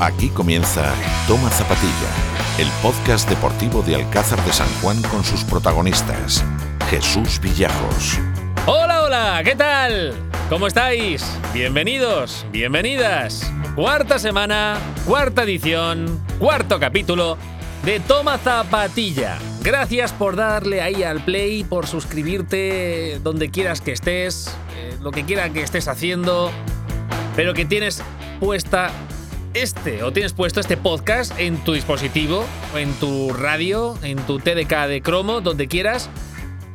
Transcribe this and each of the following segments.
Aquí comienza Toma Zapatilla, el podcast deportivo de Alcázar de San Juan con sus protagonistas, Jesús Villajos. Hola, hola, ¿qué tal? ¿Cómo estáis? Bienvenidos, bienvenidas. Cuarta semana, cuarta edición, cuarto capítulo de Toma Zapatilla. Gracias por darle ahí al play, por suscribirte donde quieras que estés, eh, lo que quiera que estés haciendo, pero que tienes puesta este o tienes puesto este podcast en tu dispositivo, en tu radio, en tu TDK de cromo, donde quieras,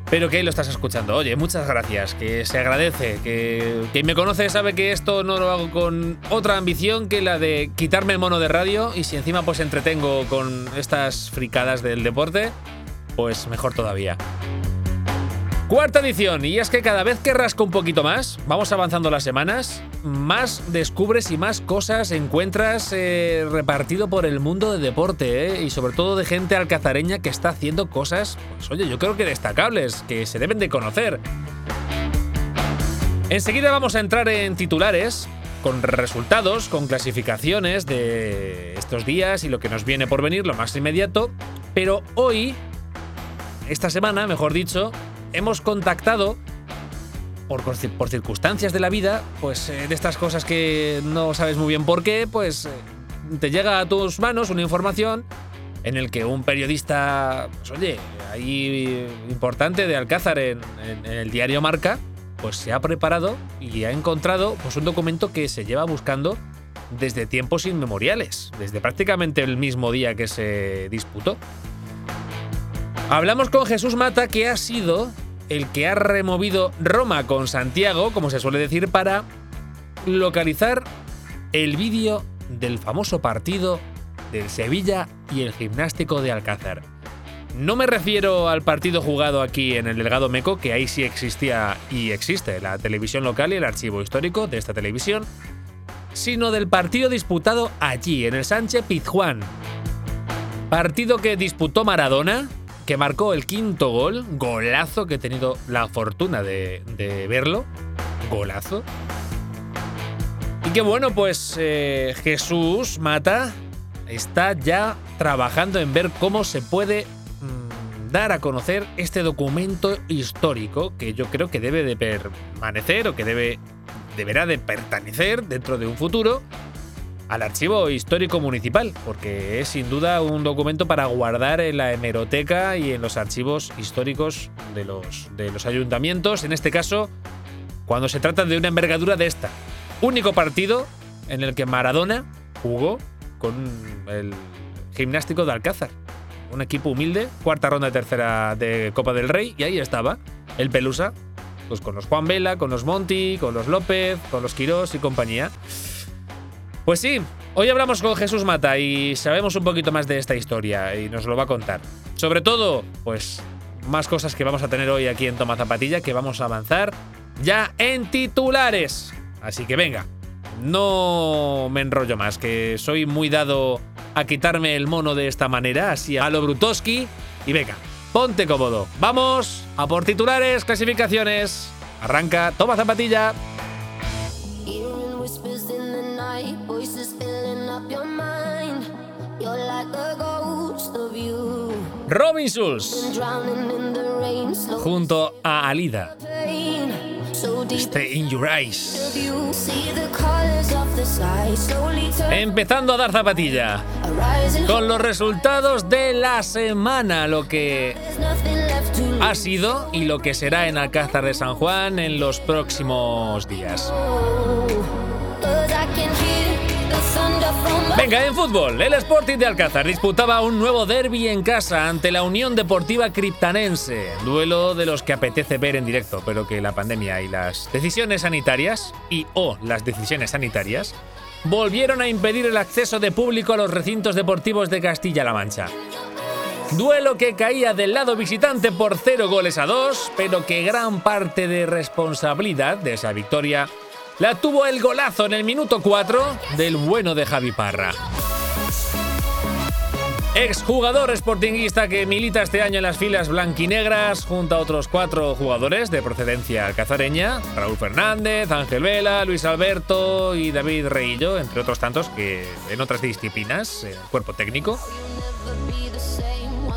pero que lo estás escuchando. Oye, muchas gracias, que se agradece, que quien me conoce sabe que esto no lo hago con otra ambición que la de quitarme el mono de radio y si encima pues entretengo con estas fricadas del deporte, pues mejor todavía. Cuarta edición, y es que cada vez que rasco un poquito más, vamos avanzando las semanas, más descubres y más cosas encuentras eh, repartido por el mundo del deporte, eh, y sobre todo de gente alcazareña que está haciendo cosas, pues oye, yo creo que destacables, que se deben de conocer. Enseguida vamos a entrar en titulares, con resultados, con clasificaciones de estos días y lo que nos viene por venir, lo más inmediato, pero hoy, esta semana, mejor dicho, hemos contactado por, por, circunstancias de la vida, pues eh, de estas cosas que no sabes muy bien por qué, pues eh, te llega a tus manos una información en el que un periodista, pues oye, ahí importante de Alcázar en, en, en, el diario Marca, pues se ha preparado y ha encontrado pues un documento que se lleva buscando desde tiempos inmemoriales, desde prácticamente el mismo día que se disputó. Hablamos con Jesús Mata, que ha sido el que ha removido Roma con Santiago, como se suele decir, para localizar el vídeo del famoso partido del Sevilla y el gimnástico de Alcázar. No me refiero al partido jugado aquí en el Delgado Meco, que ahí sí existía y existe la televisión local y el archivo histórico de esta televisión, sino del partido disputado allí, en el Sánchez Pizjuán. Partido que disputó Maradona, que marcó el quinto gol, golazo que he tenido la fortuna de, verlo, golazo. Y que bueno, pues eh, Jesús Mata está ya trabajando en ver cómo se puede mmm, dar a conocer este documento histórico que yo creo que debe de permanecer o que debe, deberá de pertenecer dentro de un futuro al archivo histórico municipal, porque es sin duda un documento para guardar en la hemeroteca y en los archivos históricos de los, de los ayuntamientos, en este caso, cuando se trata de una envergadura de esta. Único partido en el que Maradona jugó con el gimnástico de Alcázar. Un equipo humilde, cuarta ronda de tercera de Copa del Rey, y ahí estaba, el Pelusa, pues con los Juan Vela, con los Monti, con los López, con los Quirós y compañía. Pues sí, hoy hablamos con Jesús Mata y sabemos un poquito más de esta historia y nos lo va a contar. Sobre todo, pues más cosas que vamos a tener hoy aquí en Toma Zapatilla que vamos a avanzar ya en titulares. Así que venga, no me enrollo más, que soy muy dado a quitarme el mono de esta manera, así a lo Brutoski. Y venga, ponte cómodo. Vamos a por titulares, clasificaciones. Arranca, toma zapatilla. Robin Schulz junto a Alida. Stay in your eyes. Empezando a dar zapatilla. Con los resultados de la semana, lo que ha sido y lo que será en Alcázar de San Juan en los próximos días. Venga, en fútbol, el Sporting de Alcázar disputaba un nuevo derby en casa ante la Unión Deportiva Criptanense. Duelo de los que apetece ver en directo, pero que la pandemia y las decisiones sanitarias, y o las decisiones sanitarias, volvieron a impedir el acceso de público a los recintos deportivos de Castilla-La Mancha. Duelo que caía del lado visitante por 0 goles a 2, pero que gran parte de responsabilidad de esa victoria la tuvo el golazo en el minuto 4 del bueno de Javi Parra. Exjugador sportinguista que milita este año en las filas blanquinegras junto a otros cuatro jugadores de procedencia alcazareña, Raúl Fernández, Ángel Vela, Luis Alberto y David Reillo, entre otros tantos que en otras disciplinas, el cuerpo técnico.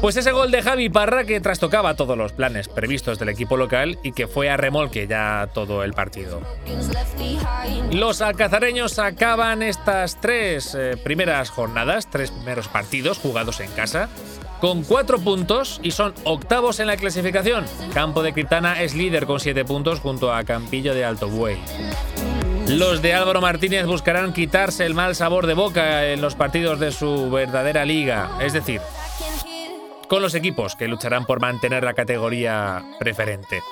Pues ese gol de Javi Parra que trastocaba todos los planes previstos del equipo local y que fue a remolque ya todo el partido. Los alcazareños acaban estas tres eh, primeras jornadas, tres primeros partidos jugados en casa, con cuatro puntos y son octavos en la clasificación. Campo de Criptana es líder con siete puntos junto a Campillo de Alto Buey. Los de Álvaro Martínez buscarán quitarse el mal sabor de boca en los partidos de su verdadera liga, es decir, con los equipos que lucharán por mantener la categoría preferente.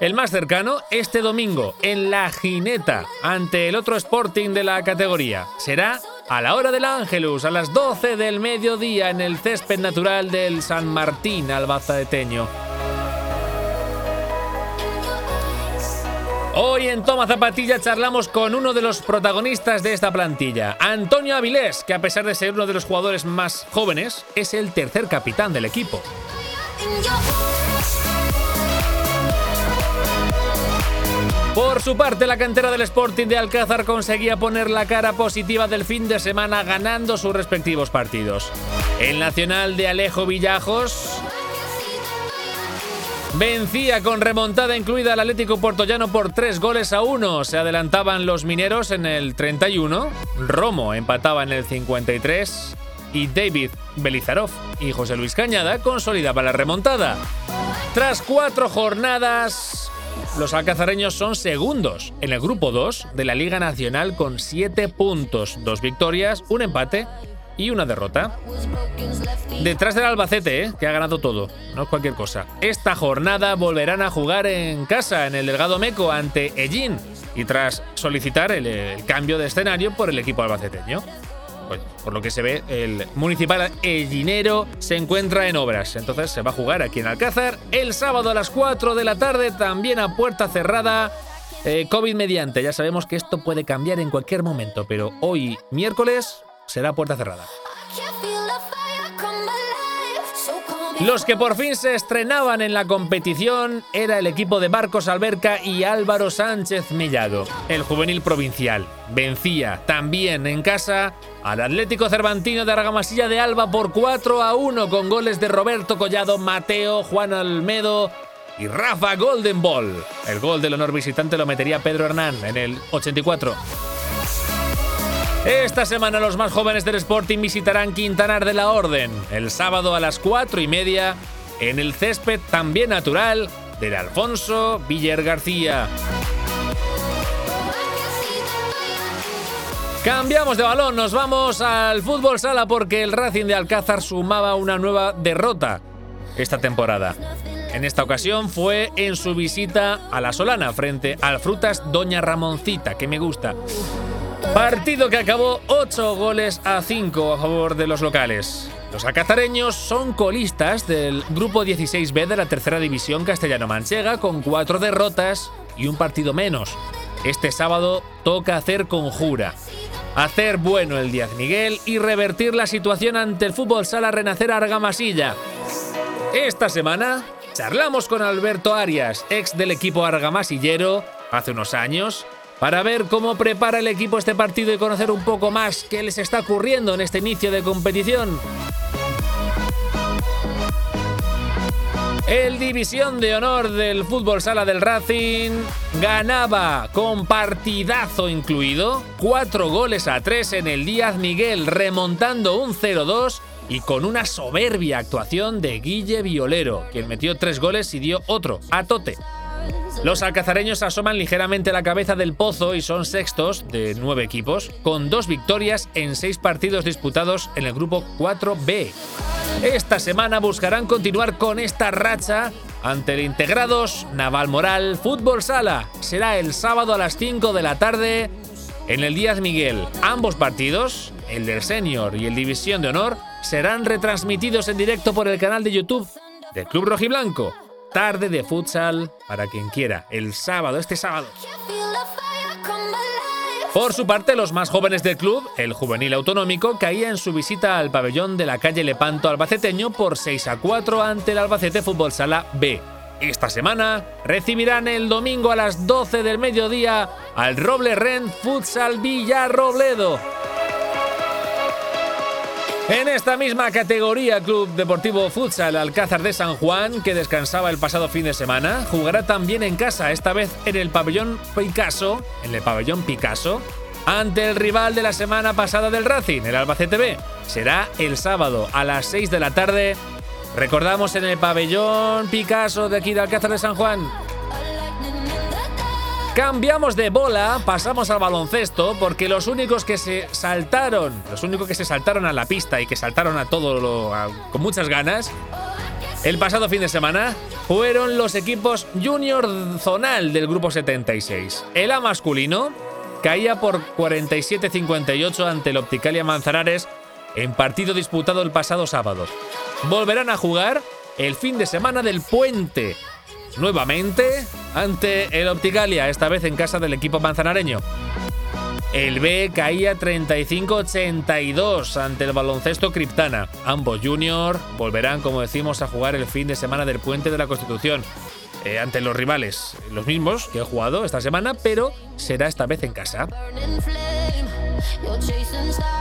El más cercano, este domingo, en La Jineta, ante el otro Sporting de la categoría. Será a la hora del Ángelus, a las 12 del mediodía, en el césped natural del San Martín albazadeteño. Hoy en Toma Zapatilla charlamos con uno de los protagonistas de esta plantilla, Antonio Avilés, que a pesar de ser uno de los jugadores más jóvenes, es el tercer capitán del equipo. Por su parte, la cantera del Sporting de Alcázar conseguía poner la cara positiva del fin de semana ganando sus respectivos partidos. El Nacional de Alejo Villajos Vencía con remontada incluida al Atlético Portollano por tres goles a uno. Se adelantaban los mineros en el 31, Romo empataba en el 53 y David Belizarov y José Luis Cañada consolidaban la remontada. Tras cuatro jornadas, los alcazareños son segundos en el grupo 2 de la Liga Nacional con siete puntos, dos victorias, un empate y una derrota. Detrás del Albacete, ¿eh? que ha ganado todo, no es cualquier cosa. Esta jornada volverán a jugar en casa, en el Delgado Meco, ante Ellín, y tras solicitar el, cambio de escenario por el equipo albaceteño. Pues, por lo que se ve, el municipal Ellinero se encuentra en obras, entonces se va a jugar aquí en Alcázar el sábado a las 4 de la tarde, también a puerta cerrada. Eh, COVID mediante, ya sabemos que esto puede cambiar en cualquier momento, pero hoy miércoles será puerta cerrada. Los que por fin se estrenaban en la competición era el equipo de Marcos Alberca y Álvaro Sánchez Mellado, el juvenil provincial. Vencía también en casa al Atlético Cervantino de Argamasilla de Alba por 4 a 1 con goles de Roberto Collado, Mateo, Juan Almedo y Rafa Golden Ball. El gol del honor visitante lo metería Pedro Hernán en el 84. Esta semana los más jóvenes del Sporting visitarán Quintanar de la Orden, el sábado a las 4 y media, en el césped también natural del Alfonso Villar García. Cambiamos de balón, nos vamos al fútbol sala porque el Racing de Alcázar sumaba una nueva derrota esta temporada. En esta ocasión fue en su visita a la Solana frente al Frutas Doña Ramoncita, que me gusta. Partido que acabó 8 goles a 5 a favor de los locales. Los acazareños son colistas del grupo 16B de la tercera división castellano-manchega con 4 derrotas y un partido menos. Este sábado toca hacer conjura. Hacer bueno el Díaz Miguel y revertir la situación ante el fútbol sala renacer Argamasilla. Esta semana charlamos con Alberto Arias, ex del equipo argamasillero, hace unos años, para ver cómo prepara el equipo este partido y conocer un poco más qué les está ocurriendo en este inicio de competición. El División de Honor del Fútbol Sala del Racing ganaba con partidazo incluido, cuatro goles a tres en el Díaz Miguel, remontando un 0-2 y con una soberbia actuación de Guille Violero, quien metió tres goles y dio otro a Tote. Los alcazareños asoman ligeramente la cabeza del pozo y son sextos de nueve equipos, con dos victorias en seis partidos disputados en el grupo 4B. Esta semana buscarán continuar con esta racha ante el Integrados Naval Moral Fútbol Sala. Será el sábado a las 5 de la tarde en el Díaz Miguel. Ambos partidos, el del Senior y el División de Honor, serán retransmitidos en directo por el canal de YouTube del Club Rojiblanco tarde de futsal para quien quiera, el sábado, este sábado. Por su parte, los más jóvenes del club, el juvenil autonómico, caía en su visita al pabellón de la calle Lepanto albaceteño por 6 a 4 ante el Albacete Fútbol Sala B. Esta semana recibirán el domingo a las 12 del mediodía al Roble Ren Futsal Villarrobledo. En esta misma categoría, Club Deportivo Futsal Alcázar de San Juan, que descansaba el pasado fin de semana, jugará también en casa, esta vez en el pabellón Picasso, en el pabellón Picasso, ante el rival de la semana pasada del Racing, el Albacete B. Será el sábado a las 6 de la tarde. Recordamos en el pabellón Picasso de aquí de Alcázar de San Juan. Cambiamos de bola, pasamos al baloncesto, porque los únicos que se saltaron, los únicos que se saltaron a la pista y que saltaron a todo lo, con muchas ganas, el pasado fin de semana fueron los equipos junior zonal del grupo 76. El A masculino caía por 47-58 ante el Opticalia Manzanares en partido disputado el pasado sábado. Volverán a jugar el fin de semana del puente nuevamente ante el Opticalia, esta vez en casa del equipo manzanareño. El B caía 35-82 ante el baloncesto Criptana. Ambos junior volverán, como decimos, a jugar el fin de semana del Puente de la Constitución. Eh, ante los rivales, los mismos que he jugado esta semana, pero será esta vez en casa.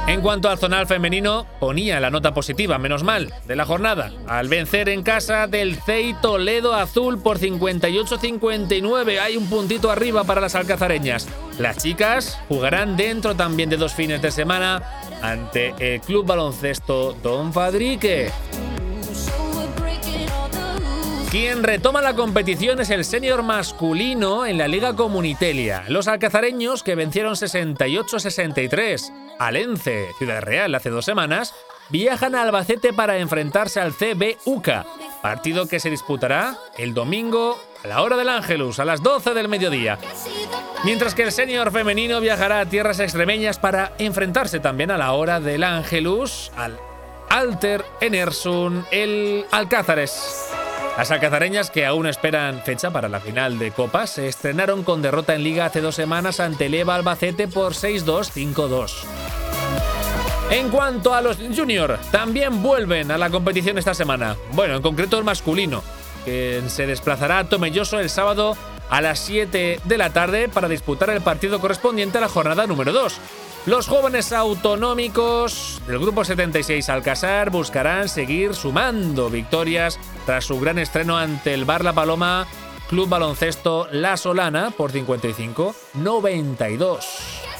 En cuanto al zonal femenino, ponía la nota positiva, menos mal, de la jornada, al vencer en casa del CEI Toledo Azul por 58-59. Hay un puntito arriba para las alcazareñas. Las chicas jugarán dentro también de dos fines de semana ante el Club Baloncesto Don Fadrique. Quien retoma la competición es el senior masculino en la Liga Comunitelia. Los alcazareños, que vencieron 68-63 al Ence, Ciudad Real, hace dos semanas, viajan a Albacete para enfrentarse al CB UCA, partido que se disputará el domingo a la hora del Ángelus, a las 12 del mediodía. Mientras que el senior femenino viajará a tierras extremeñas para enfrentarse también a la hora del Ángelus al Alter Enersun, el Alcázares. Las alcazareñas, que aún esperan fecha para la final de Copa, se estrenaron con derrota en Liga hace dos semanas ante Leva Albacete por 6-2-5-2. En cuanto a los Junior, también vuelven a la competición esta semana. Bueno, en concreto el masculino, que se desplazará a Tomelloso el sábado a las 7 de la tarde para disputar el partido correspondiente a la jornada número 2. Los jóvenes autonómicos del Grupo 76 Alcázar buscarán seguir sumando victorias tras su gran estreno ante el Bar La Paloma Club Baloncesto La Solana por 55-92.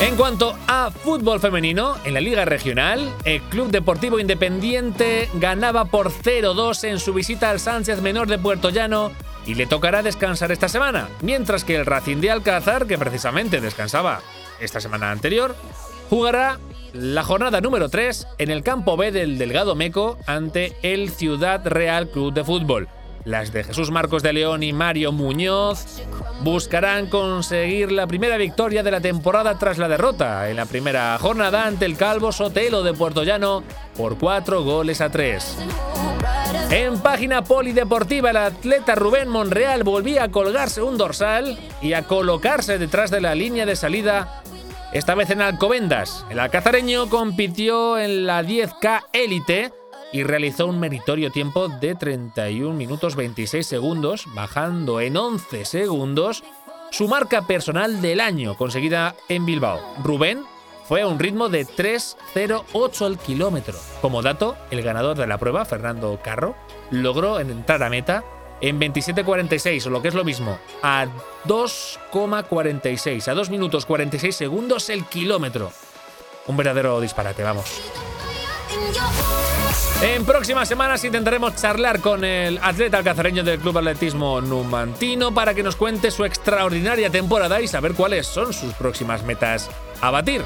En cuanto a fútbol femenino, en la Liga Regional, el Club Deportivo Independiente ganaba por 0-2 en su visita al Sánchez Menor de Puerto Llano y le tocará descansar esta semana, mientras que el Racing de Alcázar, que precisamente descansaba esta semana anterior, jugará la jornada número 3 en el campo B del Delgado Meco ante el Ciudad Real Club de Fútbol. Las de Jesús Marcos de León y Mario Muñoz buscarán conseguir la primera victoria de la temporada tras la derrota en la primera jornada ante el Calvo Sotelo de Puerto Llano por 4 goles a 3. En página polideportiva, el atleta Rubén Monreal volvía a colgarse un dorsal y a colocarse detrás de la línea de salida, esta vez en Alcobendas. El alcazareño compitió en la 10K Élite y realizó un meritorio tiempo de 31 minutos 26 segundos, bajando en 11 segundos su marca personal del año conseguida en Bilbao. Rubén fue a un ritmo de 3.08 al kilómetro. Como dato, el ganador de la prueba, Fernando Carro, logró entrar a meta en 27.46, o lo que es lo mismo, a 2,46, a 2 minutos 46 segundos el kilómetro. Un verdadero disparate, vamos. En próximas semanas intentaremos charlar con el atleta alcazareño del Club Atletismo Numantino para que nos cuente su extraordinaria temporada y saber cuáles son sus próximas metas a batir.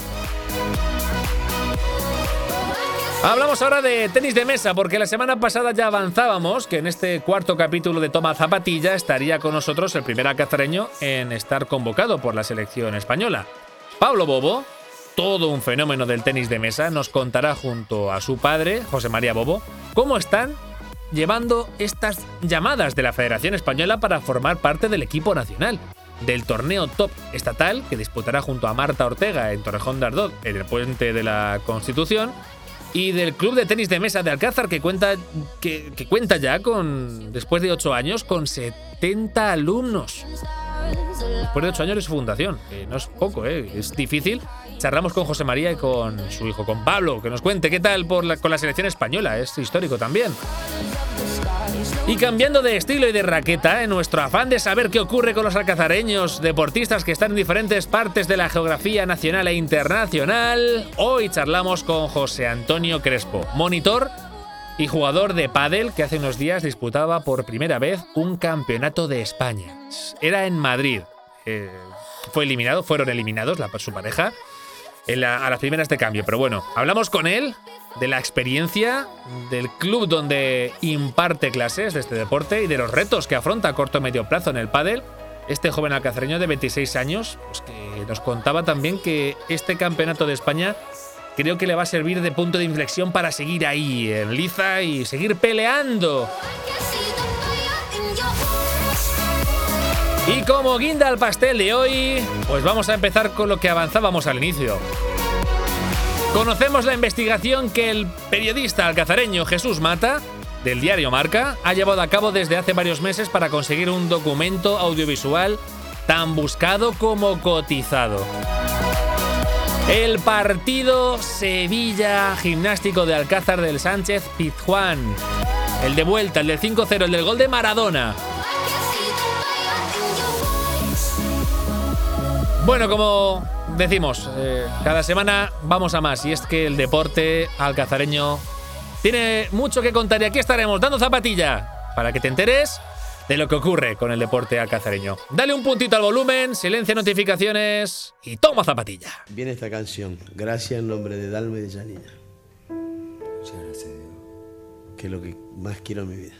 Hablamos ahora de tenis de mesa, porque la semana pasada ya avanzábamos que en este cuarto capítulo de Toma Zapatilla estaría con nosotros el primer alcazareño en estar convocado por la selección española. Pablo Bobo, todo un fenómeno del tenis de mesa, nos contará junto a su padre, José María Bobo, cómo están llevando estas llamadas de la Federación Española para formar parte del equipo nacional. del torneo top estatal que disputará junto a Marta Ortega en Torrejón de Ardot en el puente de la Constitución y del club de tenis de mesa de Alcázar que cuenta, que, cuenta ya con, después de ocho años, con 70 alumnos. Después de ocho años de su fundación, no es poco, ¿eh? es difícil. Charlamos con José María y con su hijo, con Pablo, que nos cuente qué tal por con la selección española, es histórico también. Y cambiando de estilo y de raqueta, en nuestro afán de saber qué ocurre con los alcazareños, deportistas que están en diferentes partes de la geografía nacional e internacional, hoy charlamos con José Antonio Crespo, monitor y jugador de pádel que hace unos días disputaba por primera vez un campeonato de España. Era en Madrid. Eh, fue eliminado, fueron eliminados la, su pareja a las primeras de cambio. Pero bueno, hablamos con él de la experiencia del club donde imparte clases de este deporte y de los retos que afronta a corto y medio plazo en el pádel. Este joven alcacereño de 26 años, pues nos contaba también que este campeonato de España creo que le va a servir de punto de inflexión para seguir ahí en liza y seguir peleando. Y como guinda al pastel de hoy, pues vamos a empezar con lo que avanzábamos al inicio. Conocemos la investigación que el periodista alcazareño Jesús Mata, del diario Marca, ha llevado a cabo desde hace varios meses para conseguir un documento audiovisual tan buscado como cotizado. El partido Sevilla Gimnástico de Alcázar del Sánchez Pizjuán. El de vuelta, el del 5-0, el del gol de Maradona. Bueno, como decimos, eh, cada semana vamos a más y es que el deporte alcazareño tiene mucho que contar y aquí estaremos dando zapatilla para que te enteres de lo que ocurre con el deporte alcazareño. Dale un puntito al volumen, silencia notificaciones y toma zapatilla. Viene esta canción, gracias en nombre de Dalme de Janina. Muchas gracias, Que es lo que más quiero en mi vida.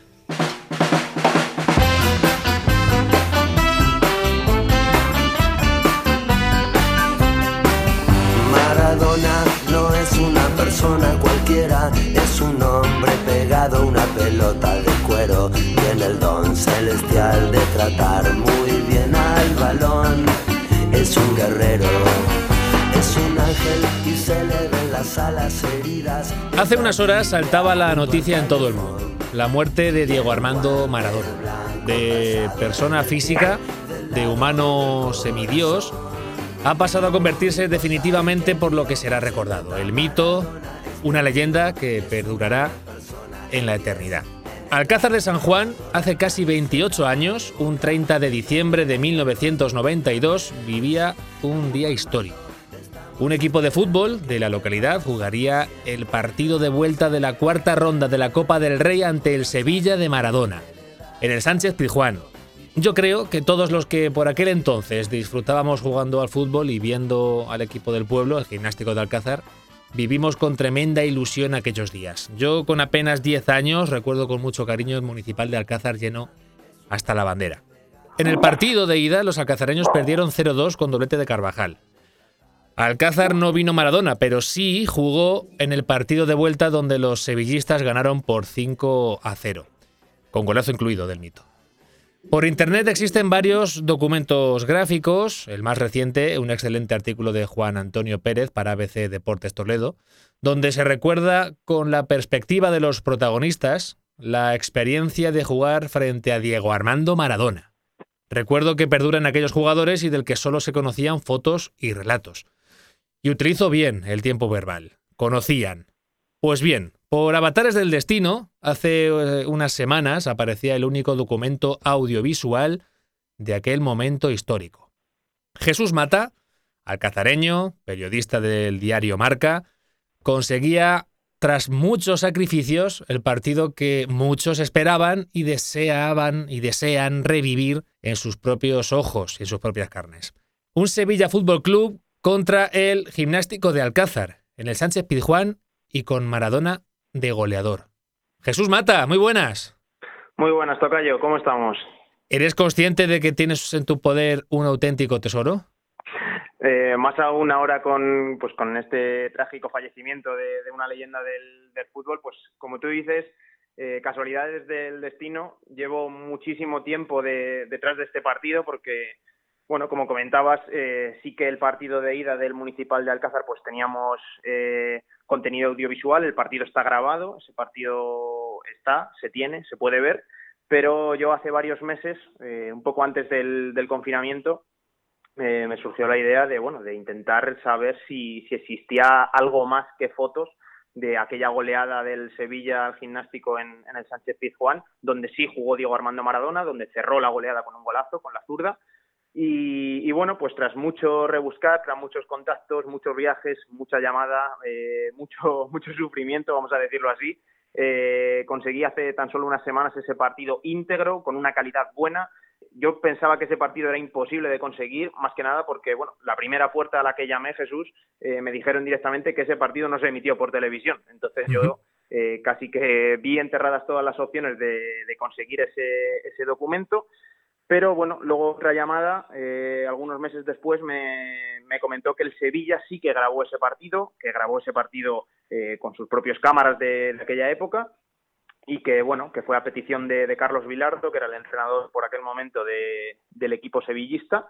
Maradona no es una persona cualquiera, es un hombre pegado a una pelota de cuero. Tiene el don celestial de tratar muy bien al balón. Es un guerrero, es un ángel y se le ven las alas heridas. Hace unas horas saltaba la noticia en todo el mundo. La muerte de Diego Armando Maradona, de persona física, de humano semidios ha pasado a convertirse definitivamente por lo que será recordado, el mito, una leyenda que perdurará en la eternidad. Alcázar de San Juan, hace casi 28 años, un 30 de diciembre de 1992, vivía un día histórico. Un equipo de fútbol de la localidad jugaría el partido de vuelta de la cuarta ronda de la Copa del Rey ante el Sevilla de Maradona, en el Sánchez Pizjuán, yo creo que todos los que por aquel entonces disfrutábamos jugando al fútbol y viendo al equipo del pueblo, el gimnástico de Alcázar, vivimos con tremenda ilusión aquellos días. Yo con apenas 10 años recuerdo con mucho cariño el municipal de Alcázar lleno hasta la bandera. En el partido de ida los alcazareños perdieron 0-2 con doblete de Carvajal. Alcázar no vino Maradona, pero sí jugó en el partido de vuelta donde los sevillistas ganaron por 5 0, con golazo incluido del mito. Por internet existen varios documentos gráficos, el más reciente, un excelente artículo de Juan Antonio Pérez para ABC Deportes Toledo, donde se recuerda con la perspectiva de los protagonistas la experiencia de jugar frente a Diego Armando Maradona. Recuerdo que perduran aquellos jugadores y del que solo se conocían fotos y relatos. Y utilizo bien el tiempo verbal. Conocían. Pues bien, por Avatares del Destino, hace eh, unas semanas aparecía el único documento audiovisual de aquel momento histórico. Jesús Mata, alcazareño, periodista del diario Marca, conseguía, tras muchos sacrificios, el partido que muchos esperaban y deseaban y desean revivir en sus propios ojos y en sus propias carnes. Un Sevilla Fútbol Club contra el Gimnástico de Alcázar, en el Sánchez Pizjuán y con Maradona de goleador. Jesús Mata, muy buenas. Muy buenas, Tocayo, ¿cómo estamos? ¿Eres consciente de que tienes en tu poder un auténtico tesoro? Eh, más aún ahora con, pues, con este trágico fallecimiento de, una leyenda del, fútbol, pues como tú dices, eh, casualidades del destino, llevo muchísimo tiempo detrás de este partido porque bueno, como comentabas, eh, sí que el partido de ida del Municipal de Alcázar, pues teníamos eh, contenido audiovisual, el partido está grabado, ese partido está, se tiene, se puede ver, pero yo hace varios meses, eh, un poco antes del, confinamiento, me surgió la idea de, bueno, de intentar saber si, existía algo más que fotos de aquella goleada del Sevilla al gimnástico en, en el Sánchez Pizjuán, donde sí jugó Diego Armando Maradona, donde cerró la goleada con un golazo, con la zurda, y, bueno, pues tras mucho rebuscar, tras muchos contactos, muchos viajes, mucha llamada, eh, mucho, mucho sufrimiento, vamos a decirlo así, eh, conseguí hace tan solo unas semanas ese partido íntegro, con una calidad buena. Yo pensaba que ese partido era imposible de conseguir, más que nada porque, bueno, la primera puerta a la que llamé, Jesús, eh, me dijeron directamente que ese partido no se emitió por televisión. Entonces yo casi que vi enterradas todas las opciones de, de conseguir ese, ese documento pero bueno, luego otra llamada, eh, algunos meses después, me, comentó que el Sevilla sí que grabó ese partido, que grabó ese partido eh, con sus propias cámaras de, aquella época y que bueno, que fue a petición de, Carlos Vilardo, que era el entrenador por aquel momento del equipo sevillista,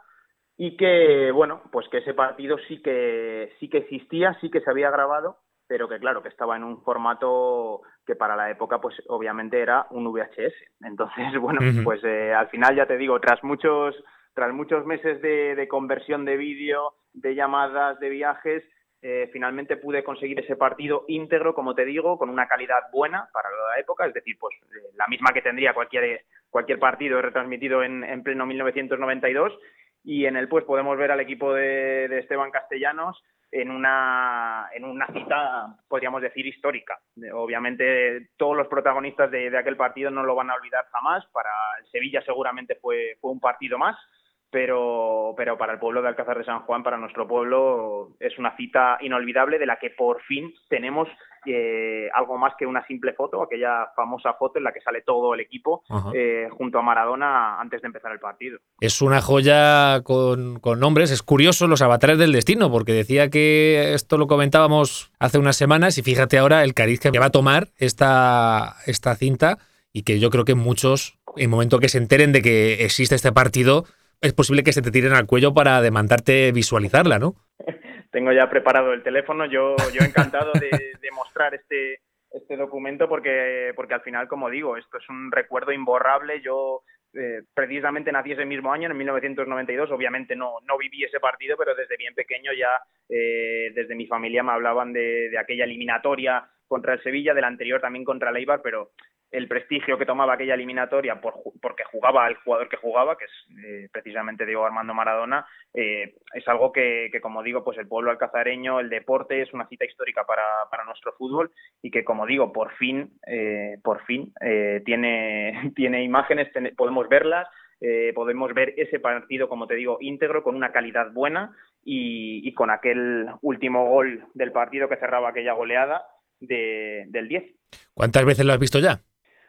y que bueno, pues que ese partido sí que sí que existía, sí que se había grabado pero que claro, que estaba en un formato que para la época pues obviamente era un VHS. Entonces, bueno, pues eh, al final ya te digo, tras muchos, tras muchos meses de, conversión de vídeo, de llamadas, de viajes, eh, finalmente pude conseguir ese partido íntegro, como te digo, con una calidad buena para la época, es decir, pues eh, la misma que tendría cualquier, cualquier partido retransmitido en, en pleno 1992 y en el pues podemos ver al equipo de Esteban Castellanos en una, en una cita, podríamos decir, histórica. Obviamente, todos los protagonistas de, aquel partido no lo van a olvidar jamás. Para Sevilla seguramente fue, fue un partido más, pero, pero para el pueblo de Alcázar de San Juan, para nuestro pueblo, es una cita inolvidable de la que por fin tenemos eh, algo más que una simple foto, aquella famosa foto en la que sale todo el equipo eh, junto a Maradona antes de empezar el partido. Es una joya con, con, nombres, es curioso los avatares del destino, porque decía que esto lo comentábamos hace unas semanas y fíjate ahora el cariz que va a tomar esta, esta cinta y que yo creo que muchos, en el momento que se enteren de que existe este partido, es posible que se te tiren al cuello para demandarte visualizarla, ¿no? Tengo ya preparado el teléfono, yo, yo encantado de, mostrar este, este documento porque, porque al final, como digo, esto es un recuerdo imborrable. Yo eh, precisamente nací ese mismo año, en 1992. Obviamente no, no viví ese partido, pero desde bien pequeño ya eh, desde mi familia me hablaban de, de, aquella eliminatoria contra el Sevilla, del anterior también contra el Eibar, pero el prestigio que tomaba aquella eliminatoria por, porque jugaba el jugador que jugaba, que es eh, precisamente Diego Armando Maradona, eh, es algo que, como digo, pues el pueblo alcazareño, el deporte es una cita histórica para, para nuestro fútbol y que, como digo, por fin, eh, por fin tiene, tiene imágenes, podemos verlas, podemos ver ese partido, como te digo, íntegro, con una calidad buena y, y con aquel último gol del partido que cerraba aquella goleada de, del 10. ¿Cuántas veces lo has visto ya?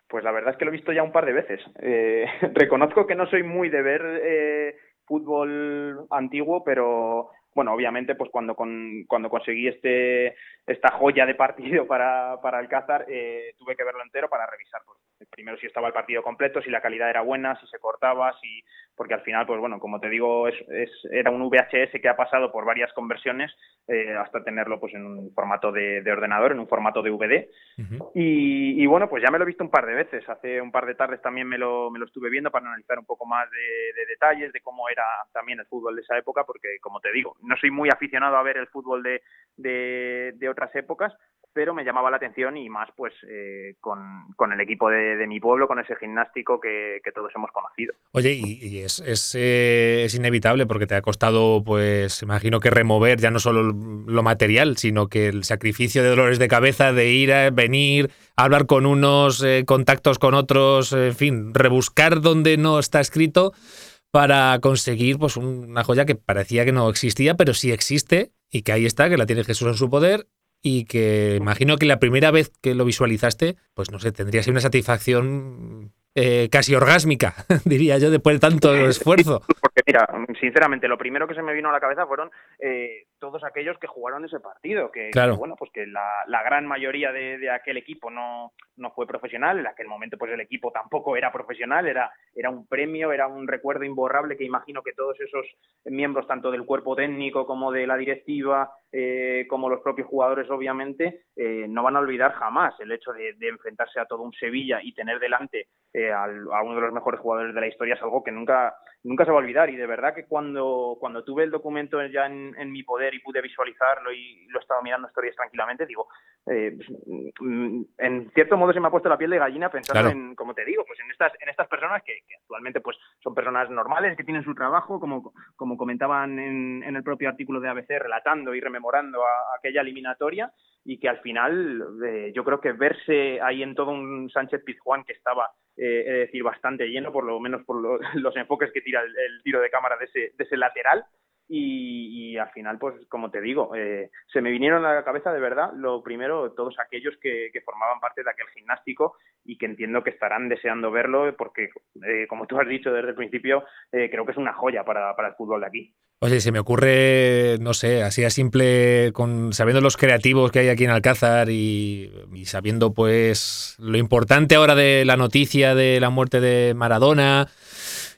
Pues la verdad es que lo he visto ya un par de veces. Eh, reconozco que no soy muy de ver eh, fútbol antiguo, pero bueno, obviamente, pues cuando con, cuando conseguí este esta joya de partido para, para Alcázar, eh, tuve que verlo entero para revisar pues, primero si estaba el partido completo, si la calidad era buena, si se cortaba, si porque al final, pues bueno, como te digo, es, es era un VHS que ha pasado por varias conversiones eh, hasta tenerlo pues en un formato de, ordenador, en un formato de VD. y, bueno, pues ya me lo he visto un par de veces. Hace un par de tardes también me lo, me lo estuve viendo para analizar un poco más de, detalles de cómo era también el fútbol de esa época, porque como te digo, no soy muy aficionado a ver el fútbol de, de otras épocas, pero me llamaba la atención y más pues eh, con, el equipo de, mi pueblo, con ese gimnástico que, todos hemos conocido. Oye, y, es, es, eh, es, inevitable porque te ha costado, pues imagino que remover ya no solo lo material, sino que el sacrificio de dolores de cabeza, de ir a venir, hablar con unos, eh, contactos con otros, en fin, rebuscar donde no está escrito para conseguir pues una joya que parecía que no existía, pero sí existe y que ahí está, que la tiene Jesús en su poder y que imagino que la primera vez que lo visualizaste, pues no sé, tendrías una satisfacción eh, casi orgásmica, diría yo, después de tanto esfuerzo. Porque mira, sinceramente, lo primero que se me vino a la cabeza fueron eh, todos aquellos que jugaron ese partido, que, Claro. bueno, pues que la, la gran mayoría de, de aquel equipo no, no fue profesional, en aquel momento pues el equipo tampoco era profesional, era, era un premio, era un recuerdo imborrable que imagino que todos esos miembros, tanto del cuerpo técnico como de la directiva, eh, como los propios jugadores, obviamente, eh, no van a olvidar jamás el hecho de, de enfrentarse a todo un Sevilla y tener delante eh, al- a uno de los mejores jugadores de la historia es algo que nunca nunca se va a olvidar y de verdad que cuando cuando tuve el documento ya en, en mi poder y pude visualizarlo y lo he estado mirando historias tranquilamente digo eh, mm, en cierto modo se me ha puesto la piel de gallina pensando Claro. en como te digo pues en estas en estas personas que, que actualmente pues son personas normales que tienen su trabajo como como comentaban en, en el propio artículo de ABC relatando y rememorando a- aquella eliminatoria y que al final eh, yo creo que verse ahí en todo un Sánchez Pizjuán que estaba eh, de decir bastante lleno por lo menos por lo- los enfoques que tira el, el tiro de cámara de ese, de ese lateral y, y al final pues como te digo eh, se me vinieron a la cabeza de verdad lo primero todos aquellos que, que formaban parte de aquel gimnástico y que entiendo que estarán deseando verlo porque eh, como tú has dicho desde el principio eh, creo que es una joya para, para el fútbol de aquí. Oye, se me ocurre, no sé, así a simple, con, sabiendo los creativos que hay aquí en Alcázar y, y sabiendo pues lo importante ahora de la noticia de la muerte de Maradona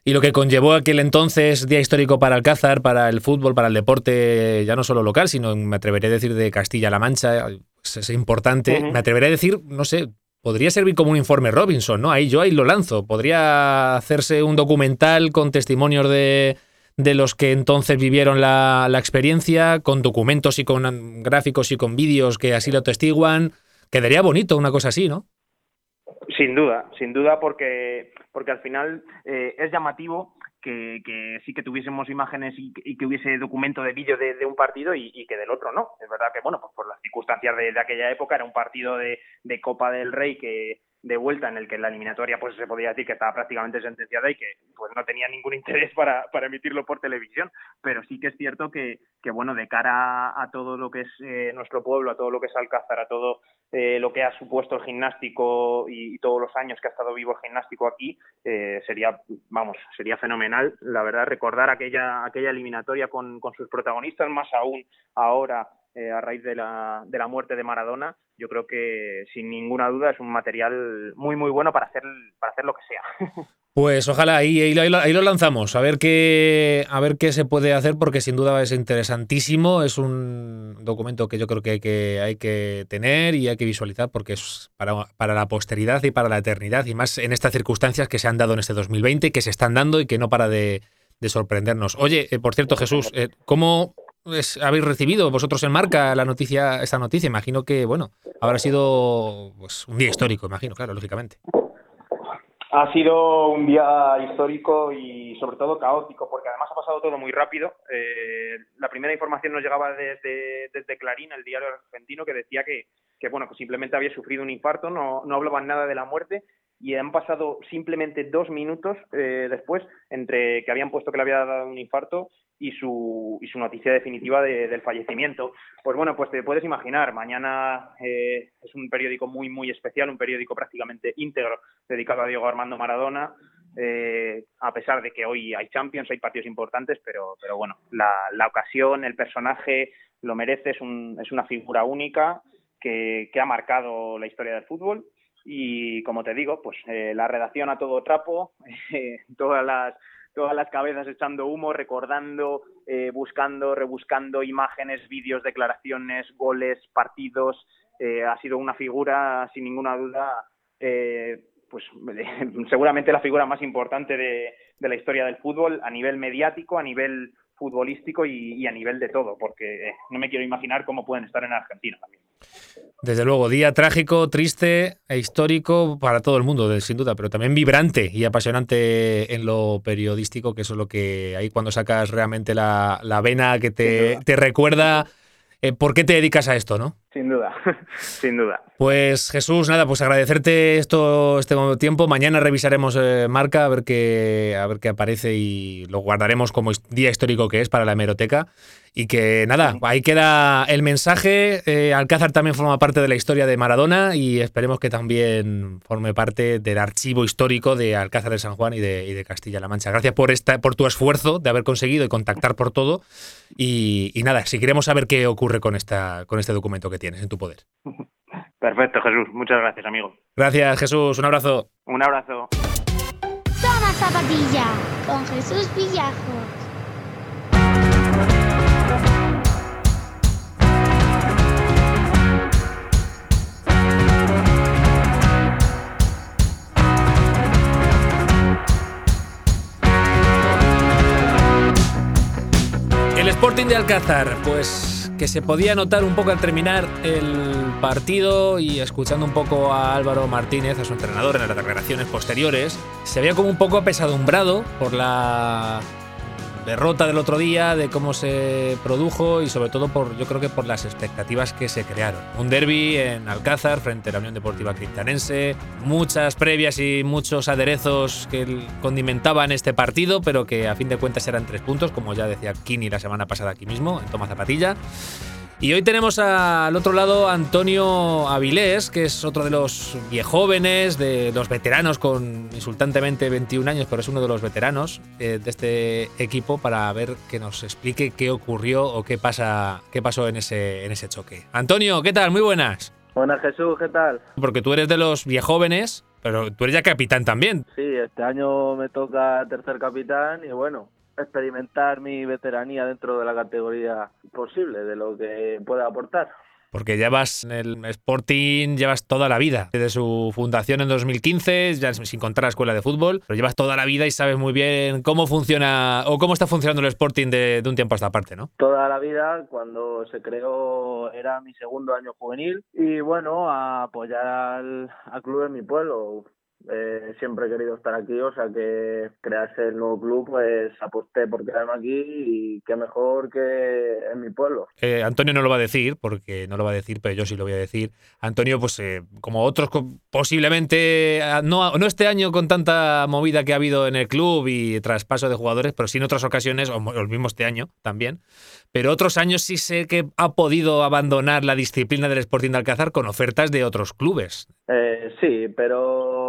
y lo que conllevó aquel entonces día histórico para Alcázar, para el fútbol, para el deporte, ya no solo local, sino me atreveré a decir de Castilla-La Mancha, pues, es importante. Me atreveré a decir, no sé, podría servir como un informe Robinson, ¿no? Ahí yo ahí lo lanzo. Podría hacerse un documental con testimonios de, de los que entonces vivieron la, la experiencia, con documentos y con gráficos y con vídeos que así lo testiguan. Quedaría bonito una cosa así, ¿no? Sin duda, sin duda, porque, porque al final eh, es llamativo que, que sí que tuviésemos imágenes y, que- hubiese documento de vídeo de, un partido y, y que del otro no. Es verdad que, bueno, pues por las circunstancias de, de aquella época era un partido de, de Copa del Rey que de vuelta en el que la eliminatoria pues se podía decir que estaba prácticamente sentenciada y que pues no tenía ningún interés para, para emitirlo por televisión. Pero sí que es cierto que, que bueno de cara a, todo lo que es eh, nuestro pueblo a todo lo que es Alcázar a todo eh, lo que ha supuesto el gimnástico y, todos los años que ha estado vivo el gimnástico aquí eh, sería vamos sería fenomenal la verdad recordar aquella aquella eliminatoria con, con sus protagonistas más aún ahora eh, a raíz de la, de la muerte de Maradona yo creo que sin ninguna duda es un material muy muy bueno para hacer para hacer lo que sea Pues ojalá ahí, ahí, lo- lanzamos, a ver qué a ver qué se puede hacer, porque sin duda es interesantísimo. Es un documento que yo creo que hay que, hay que tener y hay que visualizar, porque es para, para la posteridad y para la eternidad, y más en estas circunstancias que se han dado en este 2020, que se están dando y que no para de, de sorprendernos. Oye, eh, por cierto, Jesús, eh, ¿cómo es- habéis recibido vosotros en marca la noticia, esta noticia? Imagino que, bueno, habrá sido pues, un día histórico, imagino, claro, lógicamente. Ha sido un día histórico y sobre todo caótico, porque además ha pasado todo muy rápido. Eh, la primera información nos llegaba desde, desde Clarín, el diario argentino, que decía que, que, bueno, que simplemente había sufrido un infarto, no, no hablaban nada de la muerte y han pasado simplemente dos minutos eh, después entre que habían puesto que le había dado un infarto y su, y su noticia definitiva de- del fallecimiento. Pues bueno, pues te puedes imaginar, mañana eh, es un periódico muy, muy especial, un periódico prácticamente íntegro dedicado a Diego Armando Maradona, eh, a pesar de que hoy hay Champions, hay partidos importantes, pero, pero bueno, la, la ocasión, el personaje lo merece, es, un, es una figura única que, que ha marcado la historia del fútbol y como te digo, pues eh, la redacción a todo trapo, eh, todas las todas las cabezas echando humo, recordando, eh, buscando, rebuscando imágenes, vídeos, declaraciones, goles, partidos. Eh, ha sido una figura, sin ninguna duda, eh, pues seguramente la figura más importante de, de la historia del fútbol a nivel mediático, a nivel futbolístico y, y a nivel de todo, porque eh, no me quiero imaginar cómo pueden estar en Argentina también. Desde luego, día trágico, triste e histórico para todo el mundo, sin duda, pero también vibrante y apasionante en lo periodístico, que eso es lo que ahí cuando sacas realmente la, la vena que te, te recuerda eh, por qué te dedicas a esto, ¿no? Sin duda, sin duda. Pues Jesús, nada, pues agradecerte esto este tiempo. Mañana revisaremos eh, marca a ver qué a ver qué aparece y lo guardaremos como día histórico que es para la hemeroteca. Y que nada, ahí queda el mensaje. Eh, Alcázar también forma parte de la historia de Maradona y esperemos que también forme parte del archivo histórico de Alcázar de San Juan y de, Castilla-La Mancha. Gracias por, esta, por tu esfuerzo de haber conseguido y contactar por todo. Y, nada, si queremos saber qué ocurre con, esta, con este documento que tienes en tu poder. Perfecto, Jesús. Muchas gracias, amigo. Gracias, Jesús. Un abrazo. Un abrazo. Toma zapatilla con Jesús Villajos. El Sporting de Alcázar, pues que se podía notar un poco al terminar el partido y escuchando un poco a Álvaro Martínez, a su entrenador, en las declaraciones posteriores, se veía como un poco apesadumbrado por la derrota del otro día, de cómo se produjo y sobre todo por, yo creo que por las expectativas que se crearon. Un derby en Alcázar frente a la Unión Deportiva Cristianense, muchas previas y muchos aderezos que condimentaban este partido, pero que a fin de cuentas eran tres puntos, como ya decía Kini la semana pasada aquí mismo, en Toma Zapatilla. Y hoy tenemos al otro lado a Antonio Avilés, que es otro de los viejóvenes, de los veteranos con insultantemente 21 años, pero es uno de los veteranos eh, de este equipo para ver que nos explique qué ocurrió o qué pasa, qué pasó en ese, en ese choque. Antonio, ¿qué tal? Muy buenas. Buenas Jesús, ¿qué tal? Porque tú eres de los viejóvenes, pero tú eres ya capitán también. Sí, este año me toca tercer capitán y bueno, experimentar mi veteranía dentro de la categoría posible, de lo que pueda aportar. Porque llevas en el Sporting, llevas toda la vida, desde su fundación en 2015, ya sin contar la escuela de fútbol, pero llevas toda la vida y sabes muy bien cómo funciona o cómo está funcionando el Sporting de, un tiempo a esta parte, ¿no? Toda la vida, cuando se creó, era mi segundo año juvenil y bueno, a apoyar al, al club de mi pueblo eh, siempre he querido estar aquí, o sea que crearse el nuevo club, pues aposté por quedarme aquí y qué mejor que en mi pueblo. Eh, Antonio no lo va a decir, porque no lo va a decir, pero yo sí lo voy a decir. Antonio, pues eh, como otros, posiblemente, ah, no, no este año con tanta movida que ha habido en el club y traspaso de jugadores, pero sí en otras ocasiones, o el mismo este año también, pero otros años sí sé que ha podido abandonar la disciplina del Sporting de Alcázar con ofertas de otros clubes. sí, pero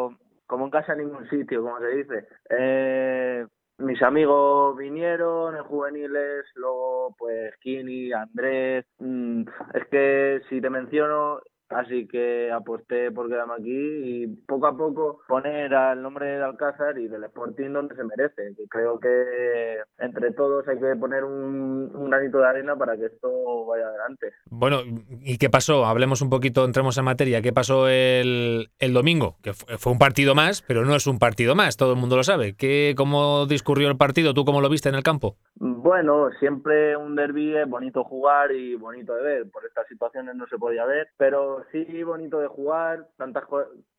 como en casa en ningún sitio, como se dice. Eh, mis amigos vinieron en juveniles, luego pues Kini, Andrés. Mm, es que si te menciono, Así que aposté por quedarme aquí y poco a poco poner al nombre de Alcázar y del Sporting donde se merece. creo que entre todos hay que poner un, granito de arena para que esto vaya adelante. Bueno, ¿y qué pasó? Hablemos un poquito, entremos en materia. ¿Qué pasó el, el domingo? Que fue, un partido más, pero no es un partido más, todo el mundo lo sabe. ¿Qué, ¿Cómo discurrió el partido? ¿Tú cómo lo viste en el campo? Bueno, siempre un derby es bonito jugar y bonito de ver. Por estas situaciones no se podía ver, pero sí bonito de jugar, tantas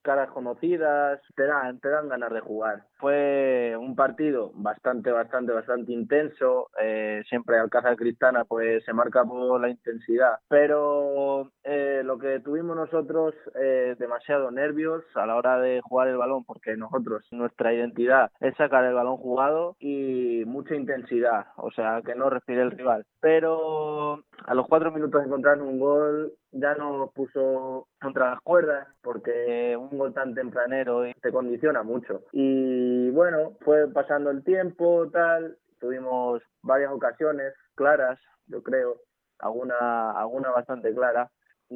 caras conocidas, te dan, te dan ganas de jugar. Fue un partido bastante, bastante, bastante intenso. Eh, siempre Alcázar Cristana pues se marca por la intensidad. Pero eh, lo que tuvimos nosotros, eh, demasiado nervios a la hora de jugar el balón, porque nosotros, nuestra identidad es sacar el balón jugado y mucha intensidad, o sea, que no respire el rival. Pero a los cuatro minutos de encontrar un gol ya nos puso contra las cuerdas porque un gol tan tempranero te condiciona mucho. Y bueno, fue pasando el tiempo, tal, tuvimos varias ocasiones claras, yo creo, alguna, alguna bastante clara,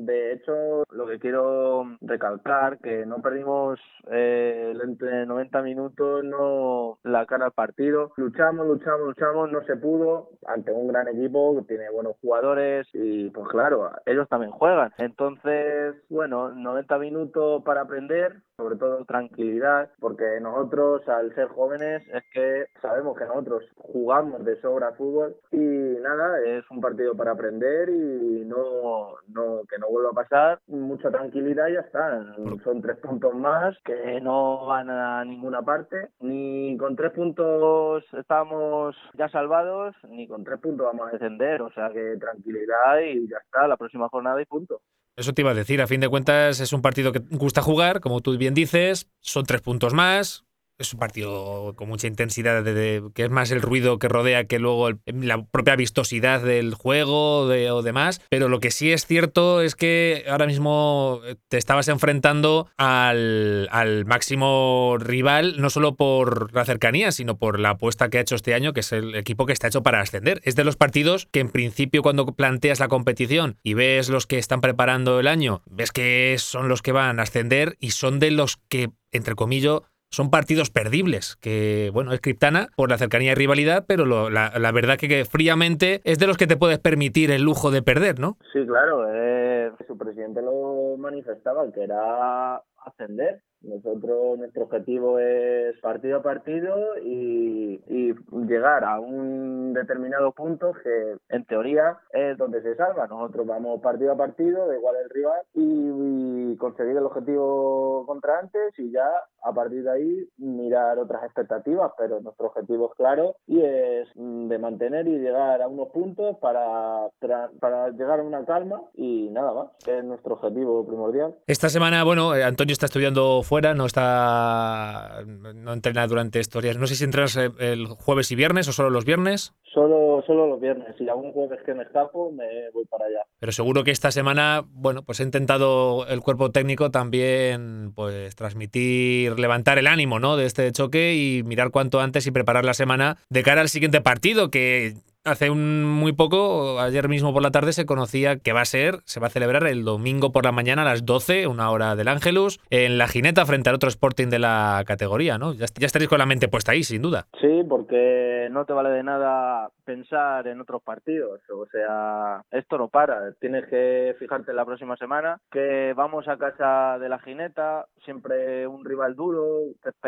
de hecho, lo que quiero recalcar que no perdimos eh, entre 90 minutos no la cara al partido. Luchamos, luchamos, luchamos, no se pudo ante un gran equipo que tiene buenos jugadores y pues claro, ellos también juegan. Entonces, bueno, 90 minutos para aprender, sobre todo tranquilidad, porque nosotros al ser jóvenes es que sabemos que nosotros jugamos de sobra fútbol y nada, es un partido para aprender y no, no que no vuelva a pasar, mucha tranquilidad y ya está. Son tres puntos más que no van a ninguna parte, ni con tres puntos estamos ya salvados, ni con tres puntos vamos a descender, o sea que tranquilidad y ya está, la próxima jornada y punto. Eso te iba a decir, a fin de cuentas es un partido que gusta jugar, como tú bien dices, son tres puntos más, es un partido con mucha intensidad, de, que es más el ruido que rodea que luego la propia vistosidad del juego o demás. Pero lo que sí es cierto es que ahora mismo te estabas enfrentando al máximo rival, no solo por la cercanía, sino por la apuesta que ha hecho este año, que es el equipo que está hecho para ascender. Es de los partidos que en principio cuando planteas la competición y ves los que están preparando el año, ves que son los que van a ascender y son de los que, entre comillas, son partidos perdibles, que bueno, es Criptana por la cercanía y rivalidad, pero la, verdad que, fríamente es de los que te puedes permitir el lujo de perder, ¿no? Sí, claro, eh, su presidente lo manifestaba, que era ascender nosotros, nuestro objetivo es partido a partido y, llegar a un determinado punto que en teoría es donde se salva. Nosotros vamos partido a partido, da igual el rival, y, conseguir el objetivo contra antes y ya a partir de ahí mirar otras expectativas, pero nuestro objetivo es claro y es de mantener y llegar a unos puntos para, para llegar a una calma y nada más, es nuestro objetivo primordial. Esta semana, bueno, eh, Antonio está estudiando fuera, no está no entrena durante estos días. No sé si entrenas eh, el jueves y viernes o solo los viernes. Solo, solo los viernes. Y algún jueves que me escapo, me voy para allá. Pero seguro que esta semana, bueno, pues he intentado el cuerpo técnico también, pues transmitir, levantar el ánimo, ¿no? De este choque y mirar cuanto antes y preparar la semana de cara al siguiente partido, que hace un muy poco, ayer mismo por la tarde, se conocía que va a ser, se va a celebrar el domingo por la mañana a las 12, una hora del Ángelus, en la Gineta frente al otro Sporting de la categoría, ¿no? Ya, ya estaréis con la mente puesta ahí, sin duda. Sí, porque no te vale de nada pensar en otros partidos, o sea, esto no para, tienes que fijarte en la próxima semana, que vamos a casa de la Gineta, siempre un rival duro,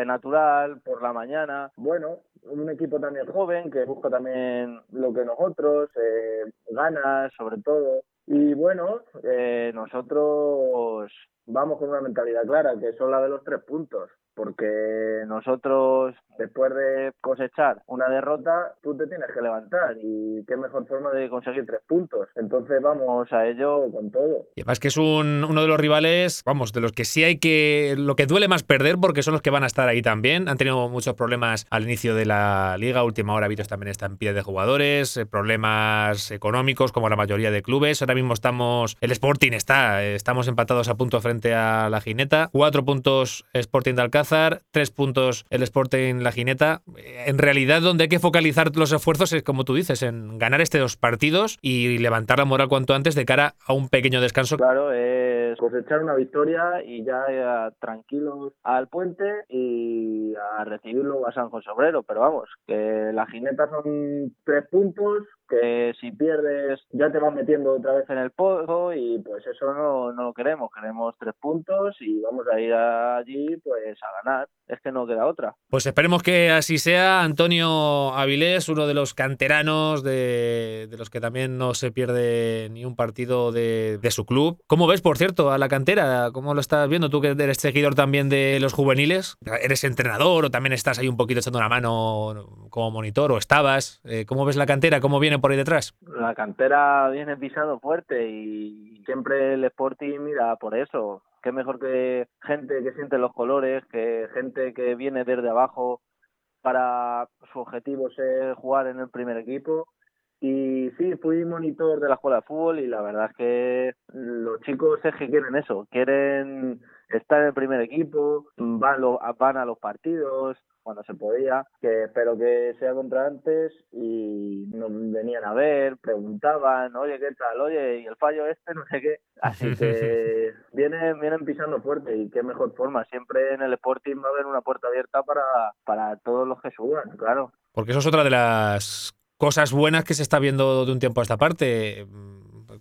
natural, por la mañana, bueno, un equipo también joven que busca también lo que nosotros, eh, ganas sobre todo. Y bueno, eh, nosotros vamos con una mentalidad clara, que son la de los tres puntos porque nosotros después de cosechar una derrota tú te tienes que levantar y qué mejor forma de conseguir tres puntos. Entonces vamos a ello con todo. Y además que es un, uno de los rivales vamos de los que sí hay que lo que duele más perder porque son los que van a estar ahí también. Han tenido muchos problemas al inicio de la liga última hora Vitos también está en pie de jugadores eh, problemas económicos como la mayoría de clubes. Ahora mismo estamos el Sporting está estamos empatados a punto frente a la Gineta cuatro puntos Sporting de Alcázar tres puntos el Sporting La Gineta. En realidad, donde hay que focalizar los esfuerzos es, como tú dices, en ganar estos dos partidos y levantar la moral cuanto antes de cara a un pequeño descanso. Claro, es cosechar una victoria y ya, ya tranquilos al puente y a recibirlo a San José Obrero. Pero vamos, que La Gineta son tres puntos que si pierdes ya te vas metiendo otra vez en el pozo y pues eso no, no lo queremos, queremos tres puntos y vamos a ir allí pues a ganar, es que no queda otra. Pues esperemos que así sea. Antonio Avilés, uno de los canteranos, de, de los que también no se pierde ni un partido de, de, su club. ¿Cómo ves, por cierto, a la cantera? ¿Cómo lo estás viendo? Tú que eres seguidor también de los juveniles, ¿eres entrenador o también estás ahí un poquito echando una mano como monitor o estabas? Eh, ¿Cómo ves la cantera? ¿Cómo viene por ahí detrás? La cantera viene pisando fuerte y siempre el Sporting mira por eso. Qué mejor que gente que siente los colores, que gente que viene desde abajo para su objetivo es jugar en el primer equipo. Y sí, fui monitor de la escuela de fútbol y la verdad es que los chicos es que quieren eso, quieren estar en el primer equipo, van, van a los partidos, cuando se podía, que espero que sea contra antes y nos venían a ver, preguntaban, oye, ¿qué tal? Oye, ¿y el fallo este? No sé qué. Así que vienen, vienen pisando fuerte y qué mejor forma. Siempre en el Sporting va a haber una puerta abierta para, para todos los que suban, claro. Porque eso es otra de las cosas buenas que se está viendo de un tiempo a esta parte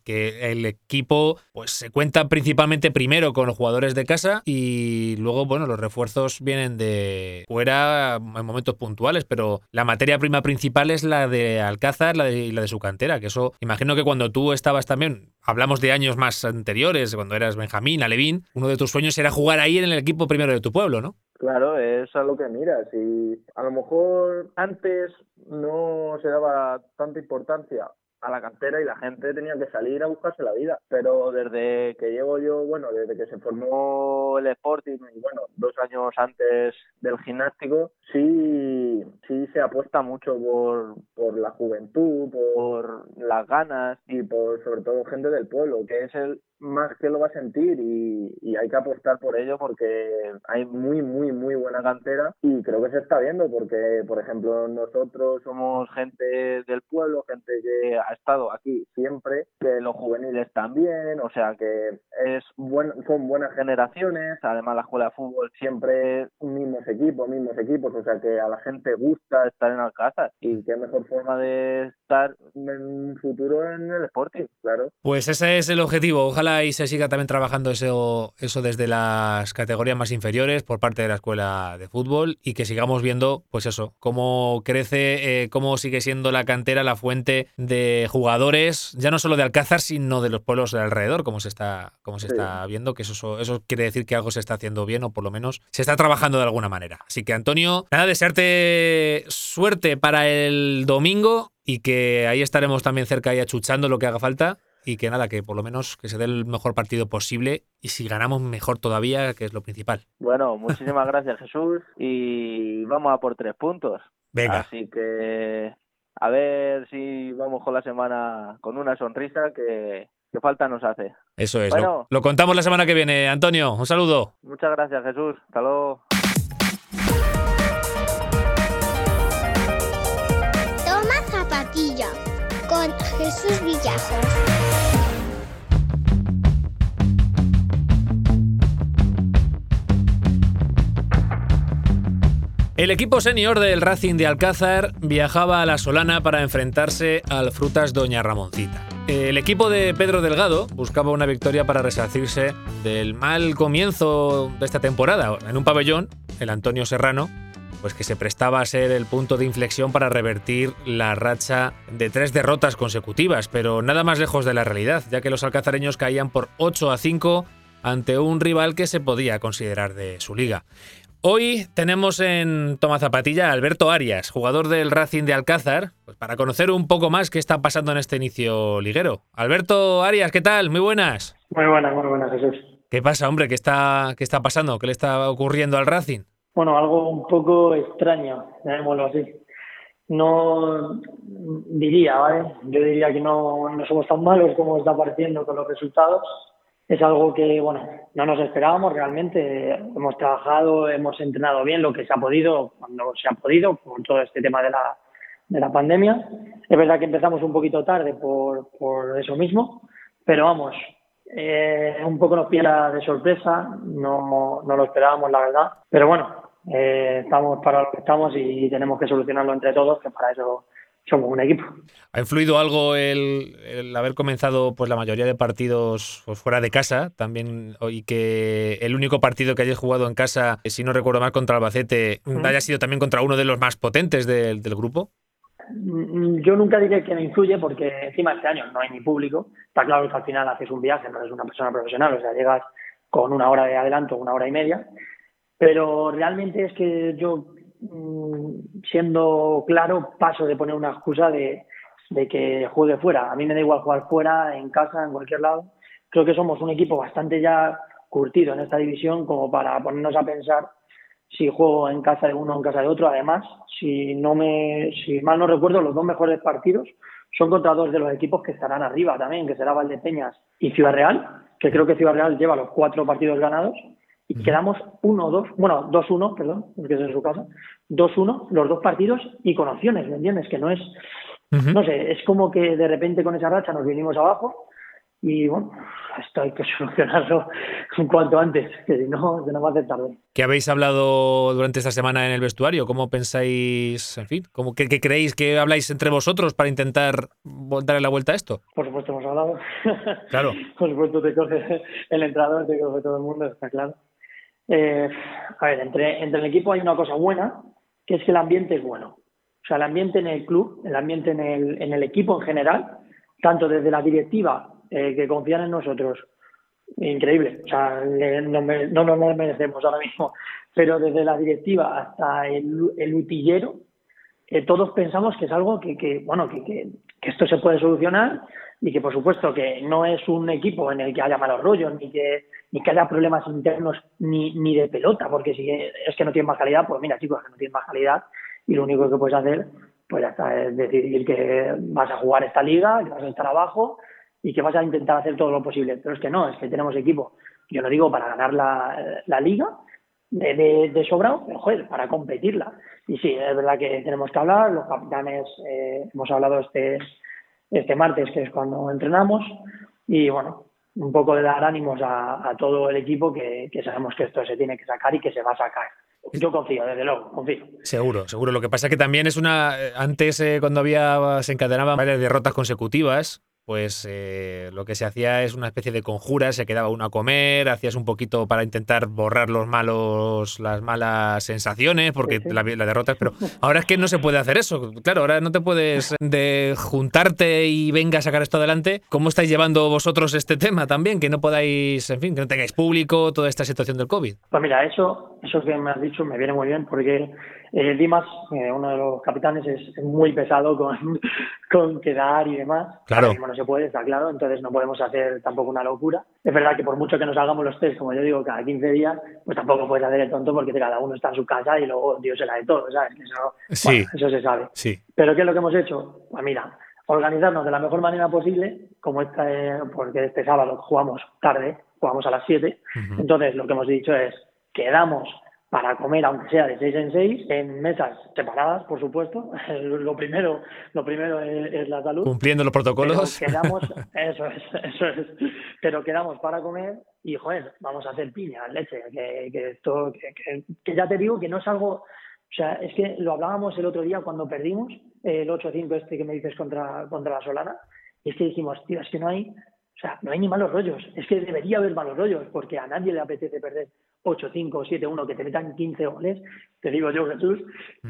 que el equipo pues se cuenta principalmente primero con los jugadores de casa y luego, bueno, los refuerzos vienen de fuera en momentos puntuales, pero la materia prima principal es la de Alcázar la de, y la de su cantera, que eso, imagino que cuando tú estabas también, hablamos de años más anteriores, cuando eras Benjamín, Alevín, uno de tus sueños era jugar ahí en el equipo primero de tu pueblo, ¿no? Claro, es a lo que miras y a lo mejor antes no se daba tanta importancia a la cantera y la gente tenía que salir a buscarse la vida. Pero desde que llevo yo, bueno, desde que se formó el Sporting y bueno, dos años antes del gimnástico, sí, sí se apuesta mucho por, por la juventud, por las ganas y por sobre todo gente del pueblo, que es el más que lo va a sentir y, y, hay que apostar por ello porque hay muy, muy, muy buena cantera y creo que se está viendo porque, por ejemplo, nosotros somos gente del pueblo, gente que ha estado aquí siempre, que los juveniles también, o sea que es buen, son buenas generaciones, además la escuela de fútbol siempre mismos equipos, mismos equipos, o sea que a la gente gusta estar en Alcázar y qué mejor forma de estar en un futuro en el Sporting, claro. Pues ese es el objetivo, ojalá y se siga también trabajando eso, eso desde las categorías más inferiores por parte de la escuela de fútbol y que sigamos viendo, pues eso, cómo crece, eh, cómo sigue siendo la cantera la fuente de jugadores, ya no solo de Alcázar, sino de los pueblos de alrededor, como se está, como se está viendo, que eso, eso quiere decir que algo se está haciendo bien o por lo menos se está trabajando de alguna manera. Así que Antonio, nada, desearte suerte para el domingo y que ahí estaremos también cerca y achuchando lo que haga falta y que nada, que por lo menos que se dé el mejor partido posible y si ganamos mejor todavía, que es lo principal. Bueno, muchísimas gracias Jesús y vamos a por tres puntos. Venga. Así que a ver si vamos con la semana con una sonrisa que, que falta nos hace. Eso es. Bueno, lo, lo contamos la semana que viene. Antonio, un saludo. Muchas gracias Jesús. Hasta luego. Toma zapatilla con Jesús Villajos. El equipo senior del Racing de Alcázar viajaba a La Solana para enfrentarse al Frutas Doña Ramoncita. El equipo de Pedro Delgado buscaba una victoria para resarcirse del mal comienzo de esta temporada. En un pabellón, el Antonio Serrano, pues que se prestaba a ser el punto de inflexión para revertir la racha de tres derrotas consecutivas, pero nada más lejos de la realidad, ya que los alcazareños caían por 8 a 5 ante un rival que se podía considerar de su liga. Hoy tenemos en Toma Zapatilla a Alberto Arias, jugador del Racing de Alcázar, pues para conocer un poco más qué está pasando en este inicio liguero. Alberto Arias, ¿qué tal? Muy buenas. Muy buenas, muy buenas, Jesús. ¿Qué pasa, hombre? ¿Qué está, qué está pasando? ¿Qué le está ocurriendo al Racing? Bueno, algo un poco extraño, llamémoslo así. No diría, ¿vale? Yo diría que no, no somos tan malos como está pareciendo con los resultados, es algo que, bueno, no nos esperábamos realmente. Hemos trabajado, hemos entrenado bien lo que se ha podido, cuando se ha podido, por todo este tema de la, de la pandemia. Es verdad que empezamos un poquito tarde por, por eso mismo, pero vamos, eh, un poco nos pilla de sorpresa, no, no lo esperábamos, la verdad. Pero bueno, eh, estamos para lo que estamos y tenemos que solucionarlo entre todos, que para eso somos un equipo. ¿Ha influido algo el, el, haber comenzado pues la mayoría de partidos pues, fuera de casa también y que el único partido que hayas jugado en casa, si no recuerdo mal, contra Albacete, ¿Mm? haya sido también contra uno de los más potentes del, del grupo? Yo nunca diré que me influye porque encima este año no hay ni público. Está claro que al final haces un viaje, no eres una persona profesional, o sea, llegas con una hora de adelanto, una hora y media. Pero realmente es que yo Mm, siendo claro, paso de poner una excusa de, de, que juegue fuera. A mí me da igual jugar fuera, en casa, en cualquier lado. Creo que somos un equipo bastante ya curtido en esta división como para ponernos a pensar si juego en casa de uno o en casa de otro. Además, si no me, si mal no recuerdo, los dos mejores partidos son contra dos de los equipos que estarán arriba también, que será Valdepeñas y Ciudad Real, que creo que Ciudad Real lleva los cuatro partidos ganados y quedamos 1-2, bueno, 2-1, perdón, porque es en su casa, 2-1, los dos partidos y con opciones, ¿me entiendes? Que no es, uh -huh. no sé, es como que de repente con esa racha nos vinimos abajo y bueno, esto hay que solucionarlo un cuanto antes, que si no, se nos va a hacer tarde. ¿Qué habéis hablado durante esta semana en el vestuario? ¿Cómo pensáis, en fin, cómo, qué, qué creéis que habláis entre vosotros para intentar darle la vuelta a esto? Por supuesto hemos hablado. Claro. Por supuesto te coge el entrenador, te coge todo el mundo, está claro. Eh, a ver, entre, entre el equipo hay una cosa buena, que es que el ambiente es bueno. O sea, el ambiente en el club, el ambiente en el, en el equipo en general, tanto desde la directiva eh, que confían en nosotros, increíble. O sea, no, me, no nos merecemos ahora mismo, pero desde la directiva hasta el, el utillero, eh, todos pensamos que es algo que, que bueno, que, que, que, esto se puede solucionar y que por supuesto que no es un equipo en el que haya malos rollos ni que ni que haya problemas internos ni, ni de pelota, porque si es que no tiene más calidad, pues mira chicos, que no tiene más calidad y lo único que puedes hacer pues ya está, es decidir que vas a jugar esta liga, que vas a estar abajo y que vas a intentar hacer todo lo posible. Pero es que no, es que tenemos equipo, yo no digo para ganar la, la liga de, de, de sobrado, pero joder, para competirla. Y sí, es verdad que tenemos que hablar, los capitanes eh, hemos hablado este, este martes, que es cuando entrenamos, y bueno, un poco de dar ánimos a, todo el equipo que, sabemos que esto se tiene que sacar y que se va a sacar. Yo confío, desde luego, confío. Seguro, seguro. Lo que pasa es que también es una. Antes, eh, cuando había se encadenaban varias derrotas consecutivas, pues eh, lo que se hacía es una especie de conjura, se quedaba uno a comer, hacías un poquito para intentar borrar los malos, las malas sensaciones, porque Sí, sí. la, la derrota, pero ahora es que no se puede hacer eso. Claro, ahora no te puedes de juntarte y venga a sacar esto adelante. ¿Cómo estáis llevando vosotros este tema también? Que no podáis, en fin, que no tengáis público, toda esta situación del COVID. Pues mira, eso, eso que me has dicho me viene muy bien porque eh, Dimas, eh, uno de los capitanes, es, muy pesado con, con quedar y demás. Claro. Ahora mismo no se puede, está claro, entonces no podemos hacer tampoco una locura. Es verdad que por mucho que nos hagamos los test, como yo digo, cada 15 días, pues tampoco puedes hacer el tonto porque cada uno está en su casa y luego Dios se la de todo, ¿sabes? Eso, Sí. bueno, eso se sabe. Sí. Pero ¿qué es lo que hemos hecho? Pues mira, organizarnos de la mejor manera posible, como este, porque este sábado jugamos tarde, jugamos a las 7, Ujú. entonces lo que hemos dicho es, quedamos para comer, aunque sea de 6 en 6, en mesas separadas, por supuesto. Lo primero, lo primero es, es la salud. Cumpliendo los protocolos. Quedamos, eso es, eso es. Pero quedamos para comer y, joder, vamos a hacer piña, leche, que, que esto, que, que- que ya te digo que no es algo, o sea, es que lo hablábamos el otro día cuando perdimos el 8-5 este que me dices contra, contra la Solana, y es que dijimos, tío, es que no hay, o sea, no hay ni malos rollos, es que debería haber malos rollos, porque a nadie le apetece perder 8-5 o 7-1, que te metan 15 goles, te digo yo, Jesús,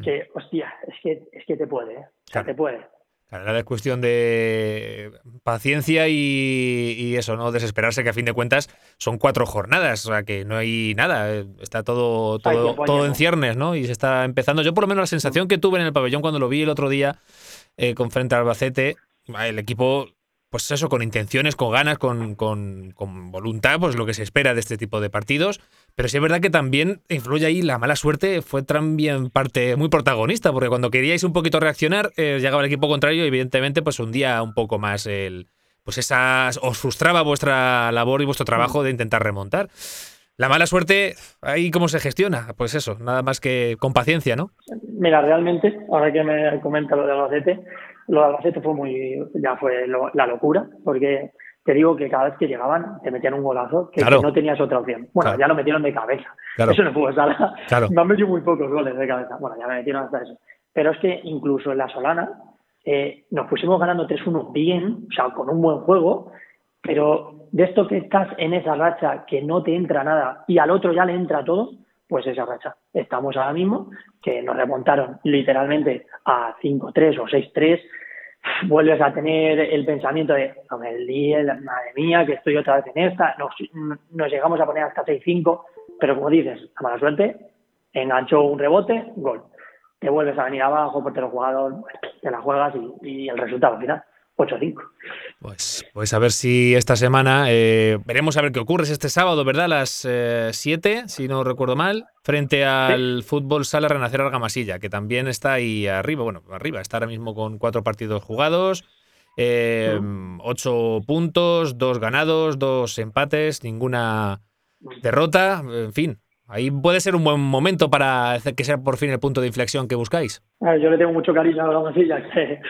que, hostia, es que, es que te puede, ¿eh? o sea, Claro. te puede. Claro, nada es cuestión de paciencia y, y eso, no desesperarse, que a fin de cuentas son cuatro jornadas, o sea que no hay nada, eh, está todo, todo, todo en ciernes, ¿no? Y se está empezando. Yo por lo menos la sensación que tuve en el pabellón cuando lo vi el otro día eh, con frente al Albacete, el equipo, pues eso, con intenciones, con ganas, con, con, con voluntad, pues lo que se espera de este tipo de partidos. Pero sí es verdad que también influye ahí la mala suerte, fue también parte muy protagonista, porque cuando queríais un poquito reaccionar, eh, llegaba el equipo contrario y evidentemente pues hundía un poco más el... Pues esas... os frustraba vuestra labor y vuestro trabajo de intentar remontar. La mala suerte, ahí cómo se gestiona, pues eso, nada más que con paciencia, ¿no? Mira, realmente, ahora que me comenta lo de Albacete, lo de Albacete fue muy, ya fue lo- la locura, porque te digo que cada vez que llegaban te metían un golazo que, Claro. que no tenías otra opción. Bueno, Claro. ya lo metieron de cabeza. Claro. Eso no fue sala. Claro. Me han metido muy pocos goles de cabeza. Bueno, ya me metieron hasta eso. Pero es que incluso en la Solana eh, nos pusimos ganando 3-1 bien, o sea, con un buen juego, pero de esto que estás en esa racha que no te entra nada y al otro ya le entra todo, pues esa racha. Estamos ahora mismo que nos remontaron literalmente a 5-3 o 6-3. Vuelves a tener el pensamiento de, me líe, madre mía, que estoy otra vez en esta. Nos, nos llegamos a poner hasta 6-5, pero como dices, a mala suerte, enganchó un rebote, gol. Te vuelves a venir abajo, portero jugador, te la juegas y, y el resultado al final, 8-5. Pues, pues a ver si esta semana eh, veremos a ver qué ocurre. Es este sábado, ¿verdad? A las 7, si no recuerdo mal, frente al Fútbol Sala Renacer Argamasilla, que también está ahí arriba. Bueno, arriba, está ahora mismo con cuatro partidos jugados, eh, ocho puntos, dos ganados, dos empates, ninguna derrota. En fin, ahí puede ser un buen momento para que sea por fin el punto de inflexión que buscáis. A ver, yo le tengo mucho cariño a Bramasilla, que,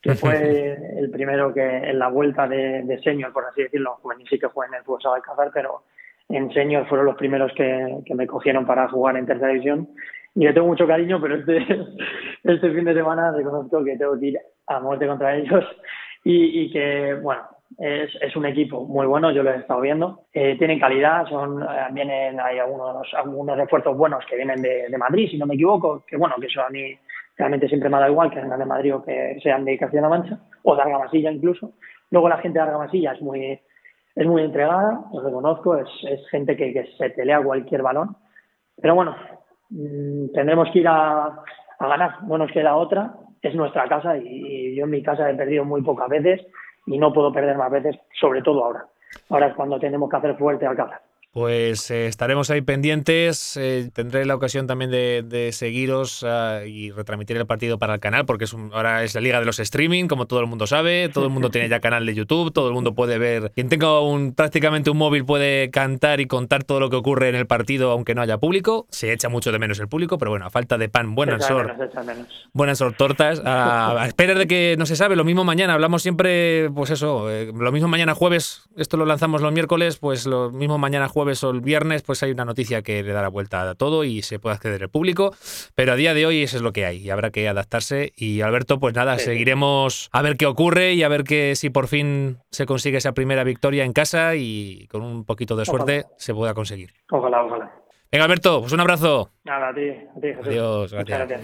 que fue el primero que en la vuelta de, de senior, por así decirlo, juvenil sí que fue en el fútbol Alcázar, pero en senior fueron los primeros que, que me cogieron para jugar en tercera división. Y le tengo mucho cariño, pero este, este fin de semana reconozco que tengo que ir a muerte contra ellos y, y que, bueno, es, es un equipo muy bueno, yo lo he estado viendo. Eh, tienen calidad, son, eh, vienen, hay algunos, algunos refuerzos buenos que vienen de, de Madrid, si no me equivoco, que bueno, que eso a mí realmente siempre me ha dado igual que vengan de Madrid o que sean de Castilla-La Mancha, o de Argamasilla incluso. Luego la gente de Argamasilla es muy, es muy entregada, lo reconozco, es, es gente que, que se pelea cualquier balón. Pero bueno, mm, tendremos que ir a, a ganar. No nos queda otra, es nuestra casa y, yo en mi casa he perdido muy pocas veces y no puedo perder más veces, sobre todo ahora. Ahora es cuando tenemos que hacer fuerte al casa. Pues eh, estaremos ahí pendientes. Eh, tendré la ocasión también de, seguiros ah, y retransmitir el partido para el canal, porque es ahora es la liga de los streaming, como todo el mundo sabe. Todo el mundo tiene ya canal de YouTube, todo el mundo puede ver. Quien tenga un, prácticamente un móvil puede cantar y contar todo lo que ocurre en el partido, aunque no haya público. Se echa mucho de menos el público, pero bueno, a falta de pan, buenas sor. Buenas sor tortas. A, espera de que no se sabe, lo mismo mañana. Hablamos siempre, pues eso, eh, lo mismo mañana jueves. Esto lo lanzamos los miércoles, pues lo mismo mañana jueves o el viernes, pues hay una noticia que le da la vuelta a todo y se puede acceder al público. Pero a día de hoy eso es lo que hay y habrá que adaptarse. Y Alberto, pues nada, seguiremos a ver qué ocurre y a ver que si por fin se consigue esa primera victoria en casa y con un poquito de suerte se pueda conseguir. Ojalá, ojalá. Venga, Alberto, pues un abrazo. Nada, a ti, a ti Jesús. Adiós, gracias.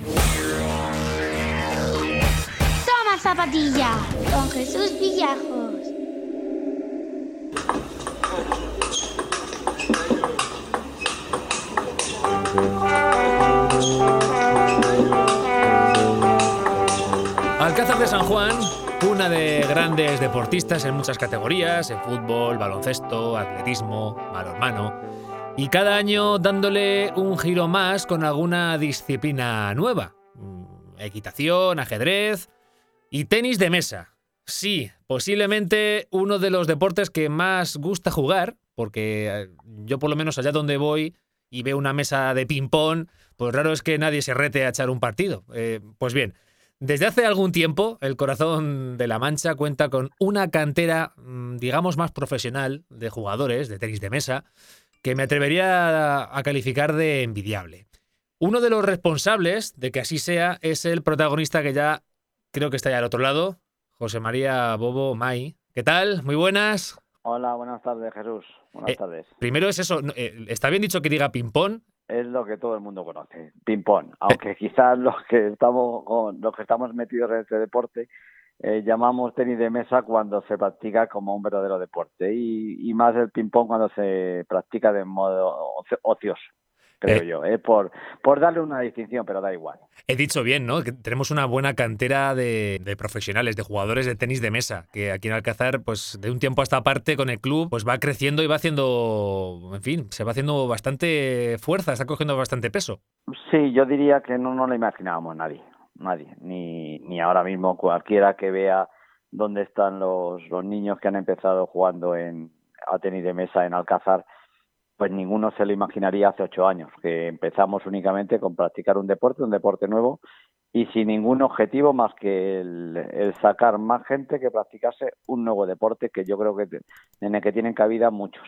Toma zapatilla con Jesús Villajos. Alcázar de San Juan, una de grandes deportistas en muchas categorías, en fútbol, baloncesto, atletismo, balonmano, y cada año dándole un giro más con alguna disciplina nueva. Mm, equitación, ajedrez y tenis de mesa. Sí, posiblemente uno de los deportes que más gusta jugar, porque eh, yo por lo menos allá donde voy y veo una mesa de ping-pong, pues raro es que nadie se rete a echar un partido. Eh, pues bien, desde hace algún tiempo el Corazón de la Mancha cuenta con una cantera, mm, digamos, más profesional de jugadores de tenis de mesa, que me atrevería a calificar de envidiable. Uno de los responsables de que así sea es el protagonista que ya creo que está ya al otro lado, José María Bobo May. ¿Qué tal? Muy buenas. Hola, buenas tardes, Jesús. Buenas eh, tardes. Primero es eso, eh, ¿está bien dicho que diga ping-pong? Es lo que todo el mundo conoce, ping-pong. Aunque quizás los que estamos con, los que estamos metidos en este deporte eh, llamamos tenis de mesa cuando se practica como un verdadero deporte y, y más el ping-pong cuando se practica de modo ocioso creo eh, yo, ¿eh? por, por darle una distinción, pero da igual. He dicho bien, ¿no? Que tenemos una buena cantera de, profesionales, de jugadores de tenis de mesa, que aquí en Alcázar, pues de un tiempo a esta parte con el club, pues va creciendo y va haciendo, en fin, se va haciendo bastante fuerza, está cogiendo bastante peso. Sí, yo diría que no, no lo imaginábamos nadie, nadie, ni, ni ahora mismo cualquiera que vea dónde están los, los niños que han empezado jugando en, a tenis de mesa en Alcázar, pues ninguno se lo imaginaría hace ocho años, que empezamos únicamente con practicar un deporte, un deporte nuevo, y sin ningún objetivo más que el, sacar más gente que practicase un nuevo deporte que yo creo que en el que tienen cabida muchos,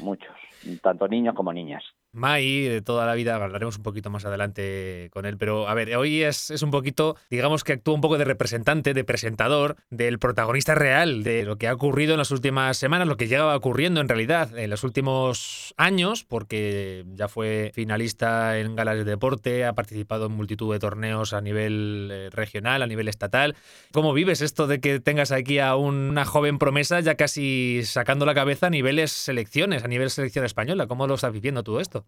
muchos, tanto niños como niñas. Mai, de toda la vida, hablaremos un poquito más adelante con él, pero a ver, hoy es, es, un poquito, digamos que actúa un poco de representante, de presentador, del protagonista real de lo que ha ocurrido en las últimas semanas, lo que llegaba ocurriendo en realidad en los últimos años, porque ya fue finalista en galas de deporte, ha participado en multitud de torneos a nivel eh, regional, a nivel estatal. ¿Cómo vives esto de que tengas aquí a una joven promesa ya casi sacando la cabeza a niveles selecciones, a nivel selección española? ¿Cómo lo estás viviendo tú esto?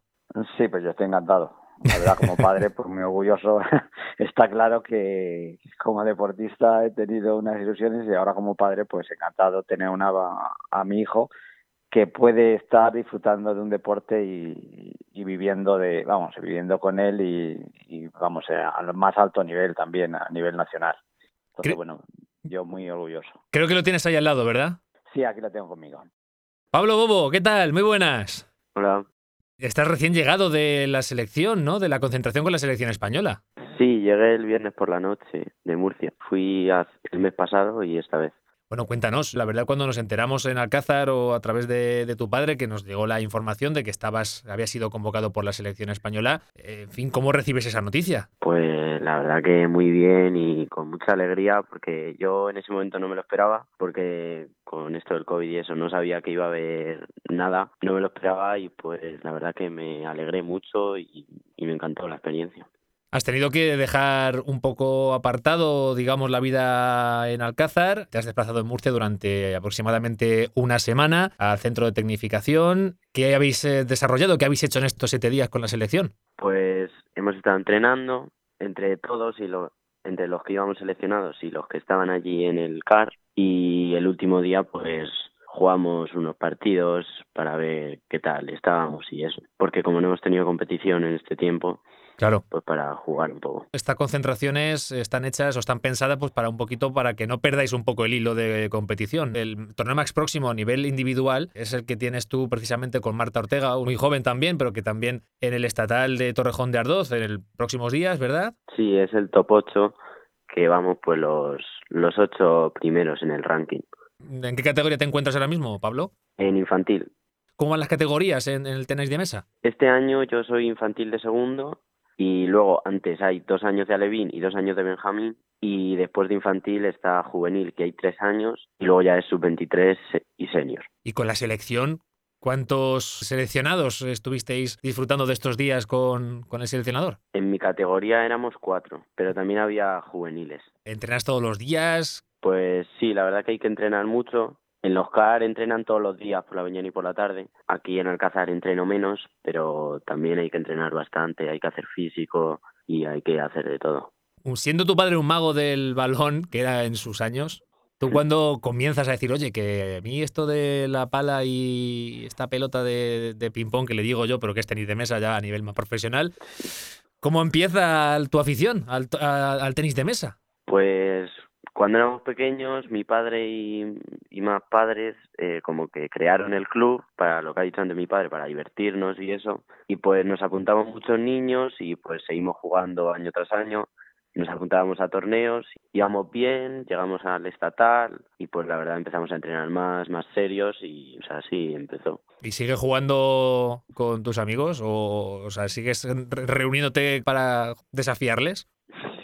Sí, pues yo estoy encantado. La verdad, como padre, pues muy orgulloso. Está claro que como deportista he tenido unas ilusiones y ahora como padre, pues encantado tener una, a mi hijo que puede estar disfrutando de un deporte y, viviendo de, vamos, viviendo con él y, vamos, eh, al más alto nivel también, a nivel nacional. Entonces, bueno, yo muy orgulloso. Creo que lo tienes ahí al lado, ¿verdad? Sí, aquí lo tengo conmigo. Pablo Bobo, ¿qué tal? Muy buenas. Hola. Estás recién llegado de la selección, ¿no? De la concentración con la selección española. Sí, llegué el viernes por la noche de Murcia. Fui el mes pasado y esta vez. Bueno, cuéntanos, la verdad cuando nos enteramos en Alcázar o a través de, tu padre que nos llegó la información de que estabas, habías sido convocado por la selección española, eh, en fin, ¿cómo recibes esa noticia? Pues la verdad que muy bien y con mucha alegría porque yo en ese momento no me lo esperaba porque con esto del COVID y eso no sabía que iba a haber nada, no me lo esperaba y pues la verdad que me alegré mucho y me encantó la experiencia. Has tenido que dejar un poco apartado, digamos, la vida en Alcázar. Te has desplazado en Murcia durante aproximadamente una semana al centro de tecnificación. ¿Qué habéis eh, desarrollado? ¿Qué habéis hecho en estos siete días con la selección? Pues hemos estado entrenando, entre todos y lo, entre los que íbamos seleccionados y los que estaban allí en el CAR y el último día pues jugamos unos partidos para ver qué tal estábamos y eso, porque como no hemos tenido competición en este tiempo, Claro. pues para jugar un poco. Estas concentraciones están hechas o están pensadas pues para un poquito para que no perdáis un poco el hilo de competición. El torneo más próximo a nivel individual es el que tienes tú precisamente con Marta Ortega, muy joven también, pero que también en el estatal de Torrejón de Ardoz en los próximos días, ¿verdad? Sí, es el top 8 que vamos pues los, los ocho primeros en el ranking. ¿En qué categoría te encuentras ahora mismo, Pablo? En infantil. ¿Cómo van las categorías en, en el tenis de mesa? Este año yo soy infantil de segundo y luego antes hay dos años de alevín y dos años de benjamín y después de infantil está juvenil que hay tres años y luego ya es sub-23 y senior. Y con la selección, ¿cuántos seleccionados estuvisteis disfrutando de estos días con, con el seleccionador? En mi categoría éramos cuatro, pero también había juveniles. ¿Entrenas todos los días? Pues sí, la verdad que hay que entrenar mucho. En los CAR entrenan todos los días por la mañana y por la tarde. Aquí en Alcázar entreno menos, pero también hay que entrenar bastante, hay que hacer físico y hay que hacer de todo. Siendo tu padre un mago del balón, que era en sus años, ¿tú cuando comienzas a decir, oye, que a mí esto de la pala y esta pelota de, de ping-pong que le digo yo, pero que es tenis de mesa ya a nivel más profesional, ¿cómo empieza tu afición al, al tenis de mesa? Pues cuando éramos pequeños, mi padre y, y más padres eh, como que crearon el club, para lo que ha dicho antes mi padre, para divertirnos y eso. Y pues nos apuntamos muchos niños y pues seguimos jugando año tras año. Nos apuntábamos a torneos, íbamos bien, llegamos al estatal y pues la verdad empezamos a entrenar más, más serios y o sea, así empezó. ¿Y sigues jugando con tus amigos? ¿O, o sea, sigues re- reuniéndote para desafiarles?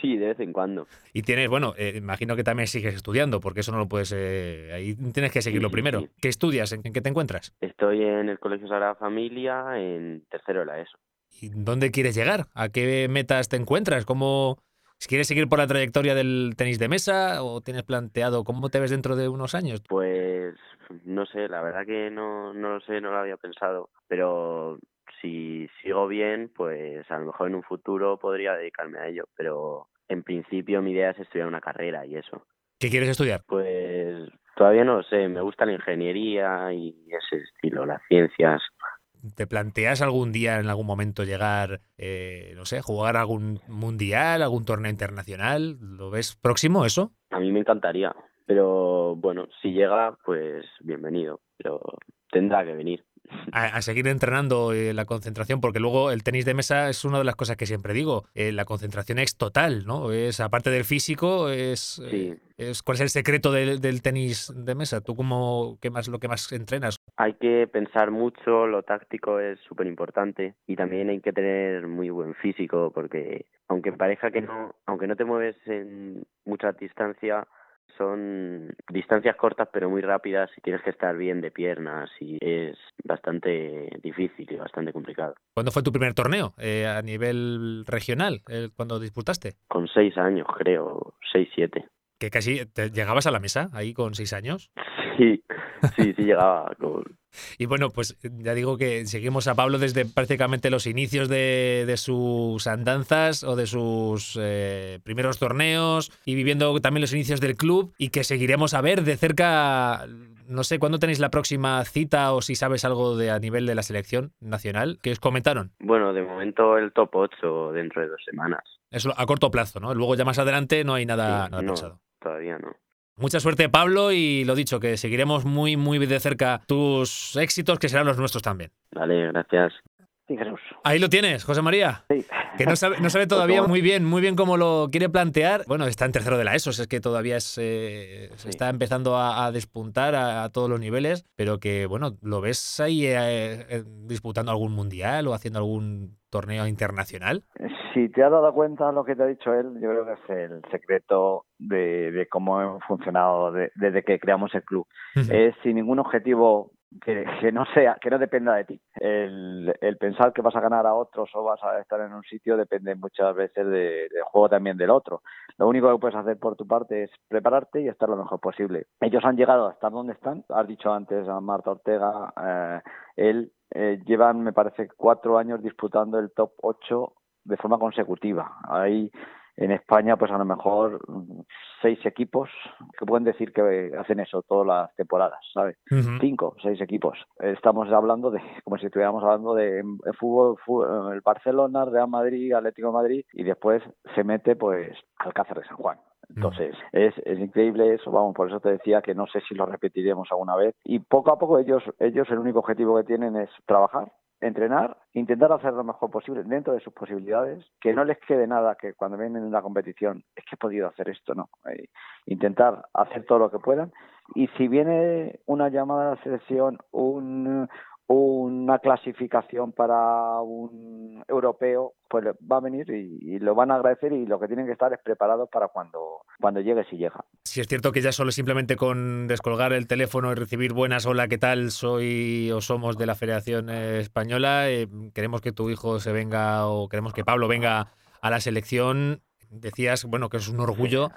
Sí, de vez en cuando. Y tienes, bueno, eh, imagino que también sigues estudiando, porque eso no lo puedes. eh, ahí tienes que seguirlo sí, primero. sí. ¿Qué estudias? ¿En, en qué te encuentras? Estoy en el Colegio Sagrada Familia en tercero de la ESO. ¿Y dónde quieres llegar? ¿A qué metas te encuentras? ¿Cómo, si quieres seguir por la trayectoria del tenis de mesa o tienes planteado cómo te ves dentro de unos años? Pues no sé, la verdad que no, no lo sé, no lo había pensado, pero si sigo bien, pues a lo mejor en un futuro podría dedicarme a ello, pero en principio mi idea es estudiar una carrera y eso. ¿Qué quieres estudiar? Pues todavía no lo sé, me gusta la ingeniería y ese estilo, las ciencias. ¿Te planteas algún día, en algún momento, llegar, eh, no sé, jugar algún mundial, algún torneo internacional? ¿Lo ves próximo eso? A mí me encantaría, pero bueno, si llega, pues bienvenido, pero tendrá que venir. A, a seguir entrenando eh, la concentración, porque luego el tenis de mesa es una de las cosas que siempre digo. eh, la concentración es total, ¿no? Es aparte del físico, es, eh, es ¿cuál es el secreto del, del tenis de mesa? ¿Tú cómo qué más lo que más entrenas? Hay que pensar mucho, lo táctico es súper importante y también hay que tener muy buen físico porque aunque parezca que no, aunque no te mueves en mucha distancia, son distancias cortas pero muy rápidas y tienes que estar bien de piernas y es bastante difícil y bastante complicado. ¿Cuándo fue tu primer torneo eh, a nivel regional? eh, cuando disputaste? Con seis años, creo, seis, siete. Que casi te llegabas a la mesa ahí con seis años. Sí, sí, sí llegaba con, Y bueno, pues ya digo que seguimos a Pablo desde prácticamente los inicios de, de sus andanzas o de sus eh, primeros torneos y viviendo también los inicios del club y que seguiremos a ver de cerca, no sé, ¿cuándo tenéis la próxima cita o si sabes algo de a nivel de la selección nacional? que os comentaron? Bueno, de momento el top 8 dentro de dos semanas. Eso a corto plazo, ¿no? Luego ya más adelante no hay nada, Sí, nada no, pensado. todavía no. Mucha suerte, Pablo, y lo dicho, que seguiremos muy, muy de cerca tus éxitos, que serán los nuestros también. Vale, gracias. Ahí lo tienes, José María. Sí. Que no sabe, no sabe todavía muy bien, muy bien cómo lo quiere plantear. Bueno, está en tercero de la ESO, es que todavía es, eh, se Sí. está empezando a, a despuntar a, a todos los niveles, pero que, bueno, ¿lo ves ahí eh, eh, disputando algún mundial o haciendo algún torneo internacional? Si te has dado cuenta de lo que te ha dicho él, yo creo que es el secreto de, de cómo hemos funcionado de- desde que creamos el club. Es sin ningún objetivo que, no sea, que no dependa de ti. El, el pensar que vas a ganar a otros o vas a estar en un sitio depende muchas veces de- del juego también del otro. Lo único que puedes hacer por tu parte es prepararte y estar lo mejor posible. Ellos han llegado a estar donde están. Has dicho antes a Marta Ortega, eh, él eh, llevan, me parece, cuatro años disputando el top 8 de forma consecutiva. Hay en España, pues a lo mejor seis equipos que pueden decir que hacen eso todas las temporadas, ¿sabes? Cinco, seis equipos. Estamos hablando de, como si estuviéramos hablando de fútbol, fútbol, el Barcelona, Real Madrid, Atlético de Madrid, y después se mete, pues, Alcázar de San Juan. Entonces, es, es increíble eso, vamos, por eso te decía que no sé si lo repetiremos alguna vez. Y poco a poco ellos, ellos el único objetivo que tienen es trabajar, entrenar, intentar hacer lo mejor posible dentro de sus posibilidades, que no les quede nada que cuando vienen en la competición es que he podido hacer esto, no. Eh, intentar hacer todo lo que puedan y si viene una llamada a la selección, un, una clasificación para un europeo, pues va a venir y, lo van a agradecer y lo que tienen que estar es preparados para cuando, cuando llegue, si llega. Si es cierto que ya solo simplemente con descolgar el teléfono y recibir buenas, hola, ¿qué tal? Soy o somos de la Federación Española, eh, queremos que tu hijo se venga o queremos que Pablo venga a la selección. Decías, bueno, que es un orgullo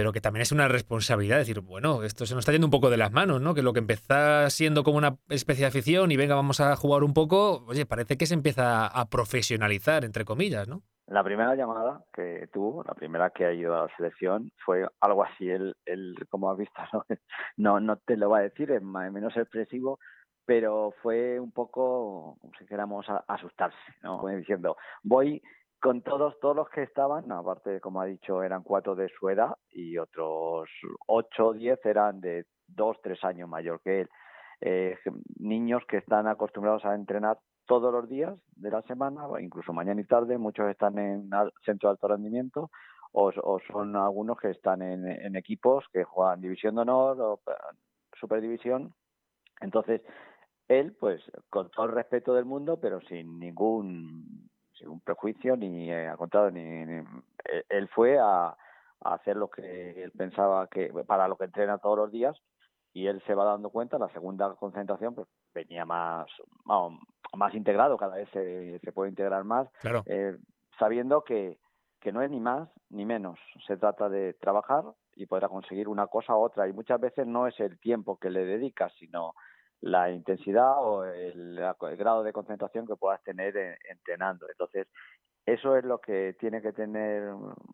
pero que también es una responsabilidad decir, bueno, esto se nos está yendo un poco de las manos, ¿no? Que lo que empezó siendo como una especie de afición y venga, vamos a jugar un poco, oye, parece que se empieza a profesionalizar, entre comillas, ¿no? La primera llamada que tuvo, la primera que ha ido a la selección, fue algo así, él, él como has visto, no, no, te lo va a decir, es más, menos expresivo, pero fue un poco, como si queramos asustarse, ¿no? Diciendo, voy con todos, todos los que estaban, aparte, como ha dicho, eran cuatro de su edad y otros ocho o diez eran de dos, tres años mayor que él. Eh, niños que están acostumbrados a entrenar todos los días de la semana, incluso mañana y tarde, muchos están en centro de alto rendimiento o, son algunos que están en, en, equipos que juegan división de honor o superdivisión. Entonces, él, pues, con todo el respeto del mundo, pero sin ningún un prejuicio ni eh, al contrario ni, eh, él fue a, hacer lo que él pensaba que para lo que entrena todos los días y él se va dando cuenta la segunda concentración pues venía más más integrado cada vez se, se puede integrar más eh, sabiendo que que no es ni más ni menos. Se trata de trabajar y poder conseguir una cosa u otra y muchas veces no es el tiempo que le dedicas sino la intensidad o el, grado de concentración que puedas tener entrenando. Entonces, eso es lo que tiene que tener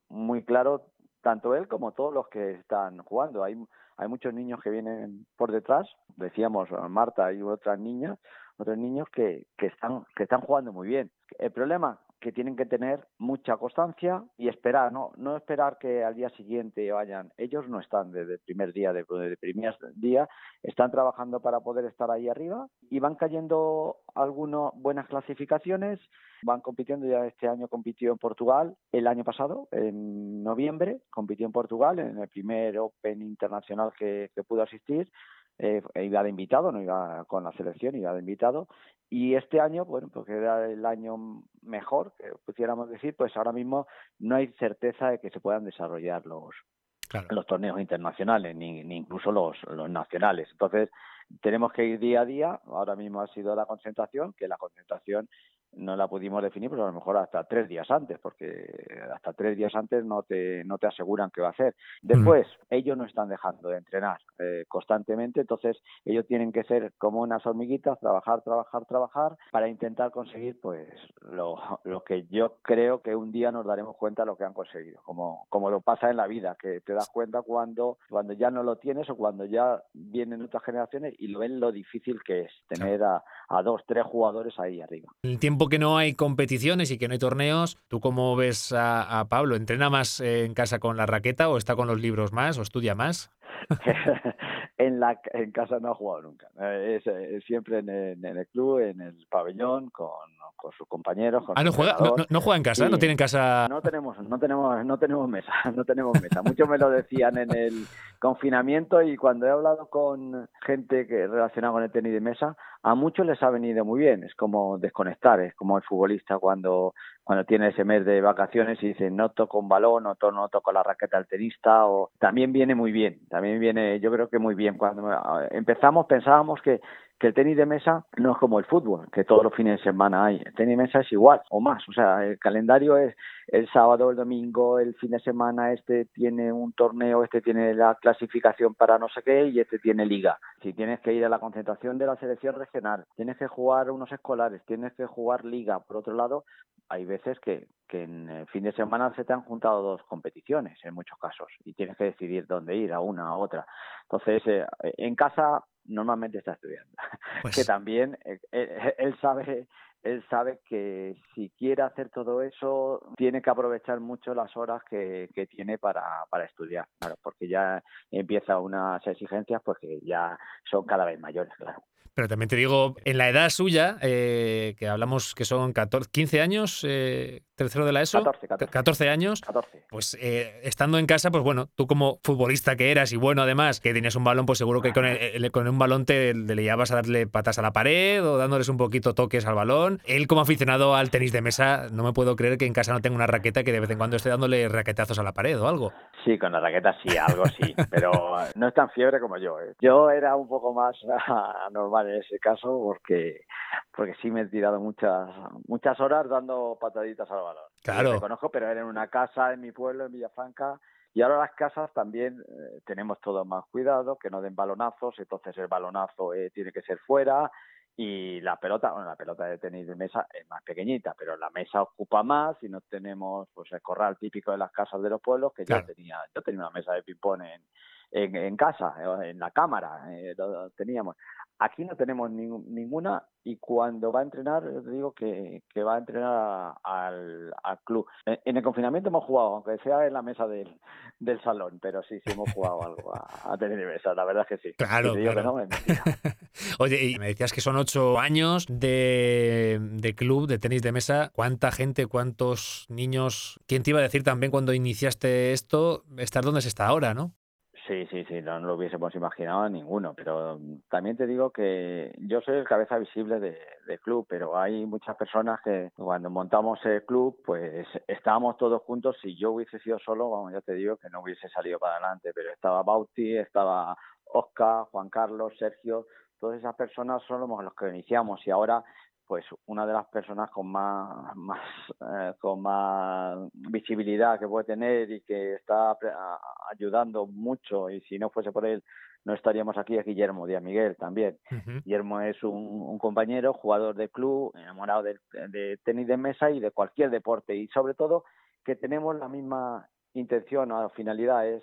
muy claro tanto él como todos los que están jugando. Hay, hay muchos niños que vienen por detrás, decíamos Marta y otras niñas, otros niños que, que están que están jugando muy bien. El problema que tienen que tener mucha constancia y esperar, no, no esperar que al día siguiente vayan. Ellos no están desde el primer día, desde el primer día, están trabajando para poder estar ahí arriba y van cayendo algunas buenas clasificaciones. Van compitiendo, ya este año compitió en Portugal, el año pasado, en noviembre, compitió en Portugal en el primer Open internacional que, que pudo asistir eh, iba de invitado, no iba con la selección, iba de invitado. Y este año, bueno, porque era el año mejor, que pudiéramos decir, pues ahora mismo no hay certeza de que se puedan desarrollar los, los torneos internacionales, ni, ni incluso los, los nacionales. Entonces, tenemos que ir día a día. Ahora mismo ha sido la concentración, que la concentración no la pudimos definir, pero a lo mejor hasta tres días antes, porque hasta tres días antes no te, no te aseguran qué va a hacer. Después, ellos no están dejando de entrenar eh, constantemente, entonces ellos tienen que ser como unas hormiguitas, trabajar, trabajar, trabajar, para intentar conseguir pues lo, lo que yo creo que un día nos daremos cuenta de lo que han conseguido, como, como lo pasa en la vida, que te das cuenta cuando, cuando ya no lo tienes o cuando ya vienen otras generaciones y lo ven lo difícil que es tener a, a dos, tres jugadores ahí arriba. El tiempo que no hay competiciones y que no hay torneos, ¿tú cómo ves a, Pablo? ¿Entrena más en casa con la raqueta o está con los libros más o estudia más? en la en casa no ha jugado nunca. Es, siempre en el, club, en el pabellón, con, sus compañeros. ah, no juega, no, juega en casa, no tienen casa. No tenemos, no tenemos, no tenemos mesa, no tenemos mesa. Muchos me lo decían en el confinamiento y cuando he hablado con gente que relacionada con el tenis de mesa, a muchos les ha venido muy bien. Es como desconectar, es como el futbolista cuando cuando tiene ese mes de vacaciones y dice no toco un balón o no toco la raqueta al tenista o también viene muy bien también viene yo creo que muy bien. Cuando empezamos pensábamos que que el tenis de mesa no es como el fútbol, que todos los fines de semana hay. El tenis de mesa es igual o más. O sea, el calendario es el sábado, el domingo, el fin de semana, este tiene un torneo, este tiene la clasificación para no sé qué y este tiene liga. Si tienes que ir a la concentración de la selección regional, tienes que jugar unos escolares, tienes que jugar liga. Por otro lado, hay veces que, que en el fin de semana se te han juntado dos competiciones en muchos casos y tienes que decidir dónde ir, a una, a otra. Entonces, eh, en casa normalmente está estudiando. Pues que también eh, eh, él sabe él sabe que si quiere hacer todo eso, tiene que aprovechar mucho las horas que, que tiene para, para estudiar, claro, porque ya empieza unas exigencias pues que ya son cada vez mayores, claro. Pero también te digo, en la edad suya, eh, que hablamos que son 14, 15 años, eh, tercero de la ESO, 14, 14. años, 14. pues eh, estando en casa, pues bueno, tú como futbolista que eras y bueno, además, que tenías un balón, pues seguro que con, el- el- con un balón te, le llevabas a darle patas a la pared o dándoles un poquito toques al balón. Él como aficionado al tenis de mesa, no me puedo creer que en casa no tenga una raqueta que de vez en cuando esté dándole raquetazos a la pared o algo. Sí, con la raqueta sí, algo sí, pero no es tan fiebre como yo. ¿eh? Yo era un poco más anormal en ese caso porque porque sí me he tirado muchas muchas horas dando pataditas al balón. Claro. Lo conozco, pero era en una casa en mi pueblo, en Villafranca, y ahora las casas también eh, tenemos todo más cuidado, que no den balonazos, entonces el balonazo eh, tiene que ser fuera y la pelota, bueno, la pelota de tenis de mesa es más pequeñita, pero la mesa ocupa más y no tenemos pues el corral típico de las casas de los pueblos que Claro. yo tenía, yo tenía una mesa de ping-pong en, en, en casa, eh, en la cámara, eh, lo teníamos. Aquí no tenemos ningú- ninguna y cuando va a entrenar, te digo que, que va a entrenar a- al, al club. En, en el confinamiento hemos jugado, aunque sea en la mesa del, del salón, pero sí, sí hemos jugado algo a, a tener mesa, la verdad es que sí. Claro, Si te digo claro. que no, es mentira. Oye, y me decías que son ocho años de, de club de tenis de mesa. ¿Cuánta gente, cuántos niños? ¿Quién te iba a decir también cuando iniciaste esto, estar donde se está ahora, no? Sí, sí, sí, no, no lo hubiésemos imaginado a ninguno, pero también te digo que yo soy el cabeza visible de, de club, pero hay muchas personas que cuando montamos el club, pues estábamos todos juntos. Si yo hubiese sido solo, vamos, ya te digo que no hubiese salido para adelante, pero estaba Bauti, estaba Oscar, Juan Carlos, Sergio, todas esas personas son los que iniciamos y ahora pues una de las personas con más, más eh, con más visibilidad que puede tener y que está ayudando mucho y si no fuese por él no estaríamos aquí es Guillermo Díaz Miguel también. Guillermo es un, un compañero, jugador de club, enamorado de, de tenis de mesa y de cualquier deporte y sobre todo que tenemos la misma intención o finalidad es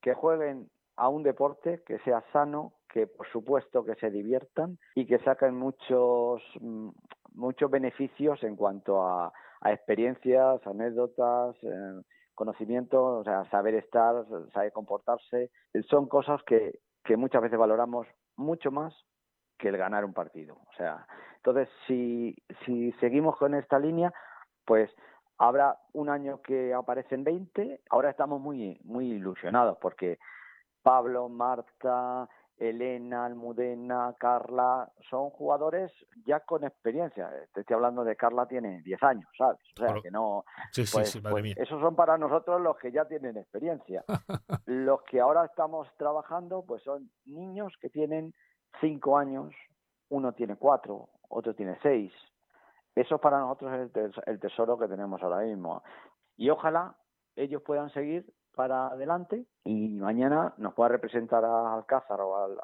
que jueguen a un deporte que sea sano, que por supuesto que se diviertan y que saquen muchos mm, muchos beneficios en cuanto a, experiencias, anécdotas, eh, conocimiento, o sea, saber estar, saber comportarse, son cosas que, que muchas veces valoramos mucho más que el ganar un partido. O sea, entonces si, si seguimos con esta línea, pues habrá un año que aparecen 20, ahora estamos muy, muy ilusionados porque Pablo, Marta, Elena, Almudena, Carla, son jugadores ya con experiencia. Te estoy hablando de Carla tiene 10 años, ¿sabes? O sea, Claro. que no, Sí, sí, pues, sí, madre pues mía. esos son para nosotros los que ya tienen experiencia. los que ahora estamos trabajando, pues son niños que tienen cinco años, uno tiene cuatro, otro tiene seis. Eso para nosotros es el tesoro que tenemos ahora mismo. Y ojalá ellos puedan seguir para adelante y mañana nos pueda representar a Alcázar o al-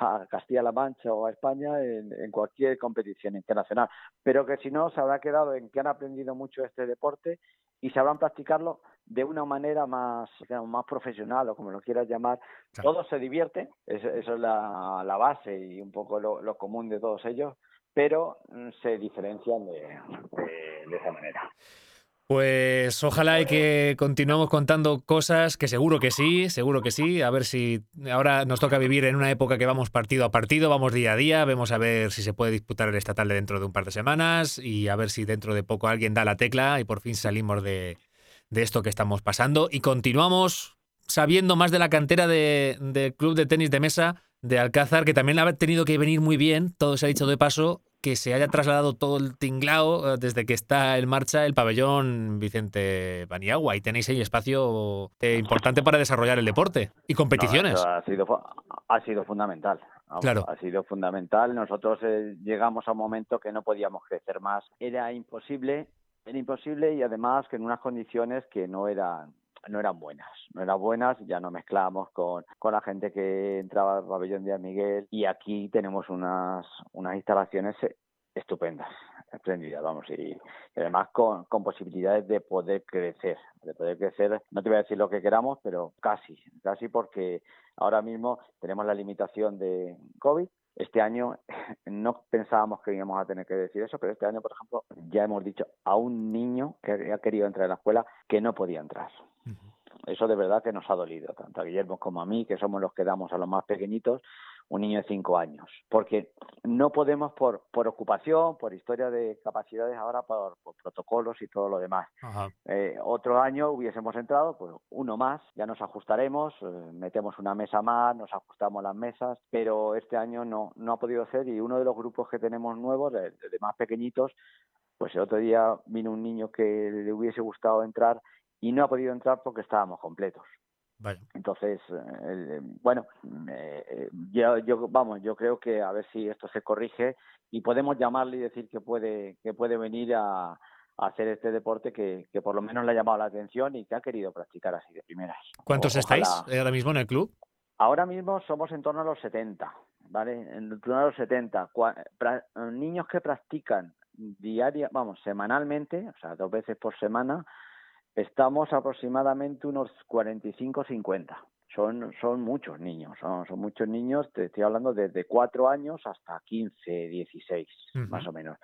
a Castilla-La Mancha o a España en, en cualquier competición internacional. Pero que si no, se habrá quedado en que han aprendido mucho este deporte y sabrán practicarlo de una manera más, digamos, más profesional o como lo quieras llamar. Claro. Todos se divierten, eso, eso es la, la base y un poco lo, lo común de todos ellos, pero mm, se diferencian de, de- de esa manera. Pues ojalá y que continuemos contando cosas, que seguro que sí, seguro que sí. A ver si ahora nos toca vivir en una época que vamos partido a partido, vamos día a día, vemos a ver si se puede disputar el estatal de dentro de un par de semanas y a ver si dentro de poco alguien da la tecla y por fin salimos de, de esto que estamos pasando y continuamos sabiendo más de la cantera de- del club de tenis de mesa de Alcázar, que también ha tenido que venir muy bien, todo se ha dicho de paso, que se haya trasladado todo el tinglao eh, desde que está en marcha el pabellón Vicente Paniagua y tenéis ahí espacio eh, importante para desarrollar el deporte y competiciones. No, ha sido ha sido fundamental. Claro. Ha sido fundamental. Nosotros eh, llegamos a un momento que no podíamos crecer más. Era imposible, era imposible y además que en unas condiciones que no eran no eran buenas, no eran buenas, ya no mezclamos con, con la gente que entraba al pabellón de Miguel y aquí tenemos unas, unas instalaciones estupendas, espléndidas, vamos, y, además con, con, posibilidades de poder crecer, de poder crecer, no te voy a decir lo que queramos, pero casi, casi porque ahora mismo tenemos la limitación de COVID. Este año no pensábamos que íbamos a tener que decir eso, pero este año, por ejemplo, ya hemos dicho a un niño que ha querido entrar a la escuela que no podía entrar. Eso de verdad que nos ha dolido, tanto a Guillermo como a mí, que somos los que damos a los más pequeñitos, un niño de cinco años, porque no podemos por, por ocupación, por historia de capacidades ahora, por, protocolos y todo lo demás. Eh, otro año hubiésemos entrado, pues uno más, ya nos ajustaremos, eh, metemos una mesa más, nos ajustamos las mesas, pero este año no, no ha podido ser y uno de los grupos que tenemos nuevos, de, de más pequeñitos, pues el otro día vino un niño que le hubiese gustado entrar y no ha podido entrar porque estábamos completos. Entonces, eh, bueno, eh, yo, yo, vamos, yo creo que a ver si esto se corrige y podemos llamarle y decir que puede, que puede venir a, hacer este deporte que, que, por lo menos le ha llamado la atención y que ha querido practicar así de primeras. ¿Cuántos estáis ahora mismo en el club? Ahora mismo somos en torno a los 70, ¿vale? En torno a los 70. niños que practican diaria, vamos, semanalmente, o sea, dos veces por semana, Estamos aproximadamente unos 45-50. Son, son muchos niños, son, son muchos niños, te estoy hablando desde 4 años hasta 15, 16, más o menos.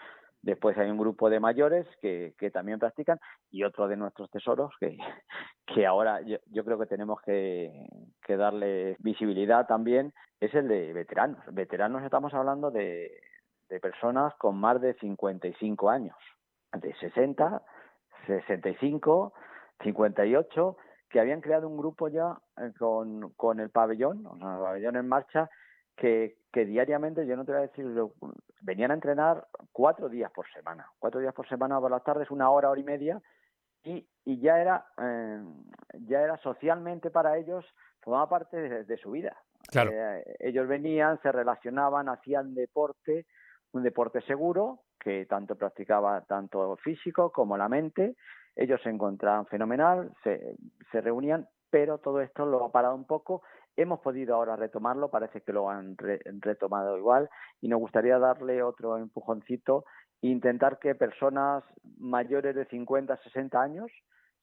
Después hay un grupo de mayores que, que también practican y otro de nuestros tesoros que, que ahora yo, yo creo que tenemos que, que, darle visibilidad también es el de veteranos. Veteranos estamos hablando de, de personas con más de 55 años, de 60, 65, 58, que habían creado un grupo ya eh, con, con el pabellón, o sea, el pabellón en marcha, que, que diariamente, yo no te voy a decir, venían a entrenar cuatro días por semana, cuatro días por semana por las tardes, una hora, hora y media, y, y ya era eh, ya era socialmente para ellos, formaba parte de, su vida. Claro. Eh, ellos venían, se relacionaban, hacían deporte, un deporte seguro, que tanto practicaba tanto físico como la mente. Ellos se encontraban fenomenal, se, se reunían, pero todo esto lo ha parado un poco. Hemos podido ahora retomarlo, parece que lo han retomado igual, y nos gustaría darle otro empujoncito e intentar que personas mayores de 50, 60 años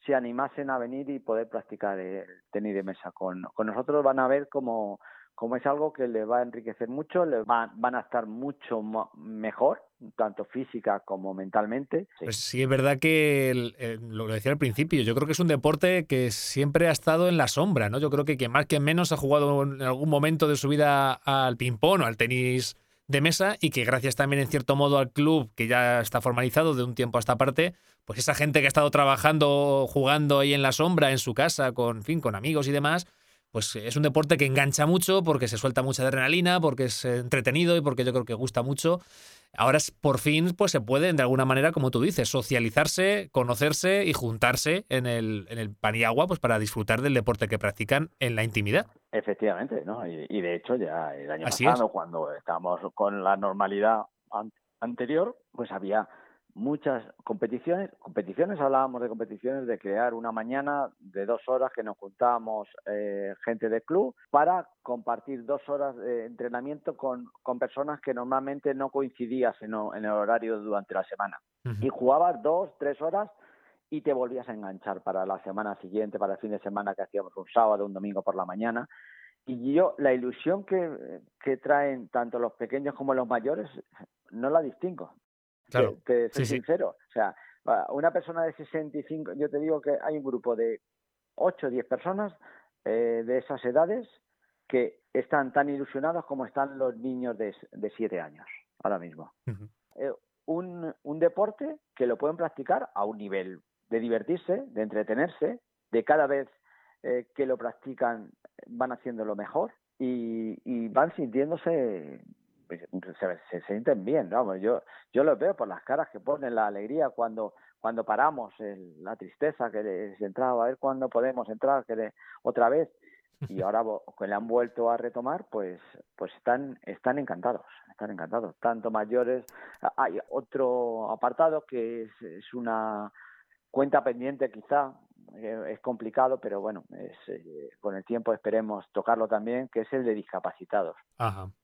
se animasen a venir y poder practicar el tenis de mesa con, con nosotros. Van a ver cómo, como es algo que le va a enriquecer mucho, le van a estar mucho mejor, tanto física como mentalmente. Pues sí, es verdad que eh, lo decía al principio, yo creo que es un deporte que siempre ha estado en la sombra, ¿no? Yo creo que quien más que menos ha jugado en algún momento de su vida al ping-pong o al tenis de mesa y que gracias también en cierto modo al club que ya está formalizado de un tiempo a esta parte, pues esa gente que ha estado trabajando, jugando ahí en la sombra, en su casa, con, fin, con amigos y demás, pues es un deporte que engancha mucho porque se suelta mucha adrenalina, porque es entretenido y porque yo creo que gusta mucho. Ahora por fin pues se pueden de alguna manera, como tú dices, socializarse, conocerse y juntarse en el, en el pan y agua pues para disfrutar del deporte que practican en la intimidad. Efectivamente, ¿no? Y, de hecho ya el año pasado, cuando estábamos con la normalidad anterior, pues había muchas competiciones, competiciones, hablábamos de competiciones, de crear una mañana de dos horas que nos juntábamos eh, gente de club para compartir dos horas de entrenamiento con, con personas que normalmente no coincidías en, en el horario durante la semana. Y jugabas dos, tres horas y te volvías a enganchar para la semana siguiente, para el fin de semana que hacíamos un sábado, un domingo por la mañana. Y yo, la ilusión que, que traen tanto los pequeños como los mayores, no la distingo. Claro. Te, soy sincero. O sea, una persona de 65, yo te digo que hay un grupo de 8 o 10 personas eh, de esas edades que están tan ilusionados como están los niños de, de 7 años ahora mismo. Eh, un, un deporte que lo pueden practicar a un nivel de divertirse, de entretenerse, de cada vez eh, que lo practican van haciéndolo mejor y, y van sintiéndose se, se, sienten bien, vamos, yo, yo lo veo por las caras que ponen, la alegría cuando, cuando paramos, la tristeza que les entraba, a ver cuándo podemos entrar que otra vez. y ahora que le han vuelto a retomar, pues, pues están, están encantados, están encantados. Tanto mayores, hay otro apartado que es, es una cuenta pendiente quizá, es complicado, pero bueno, es, eh, con el tiempo esperemos tocarlo también, que es el de discapacitados,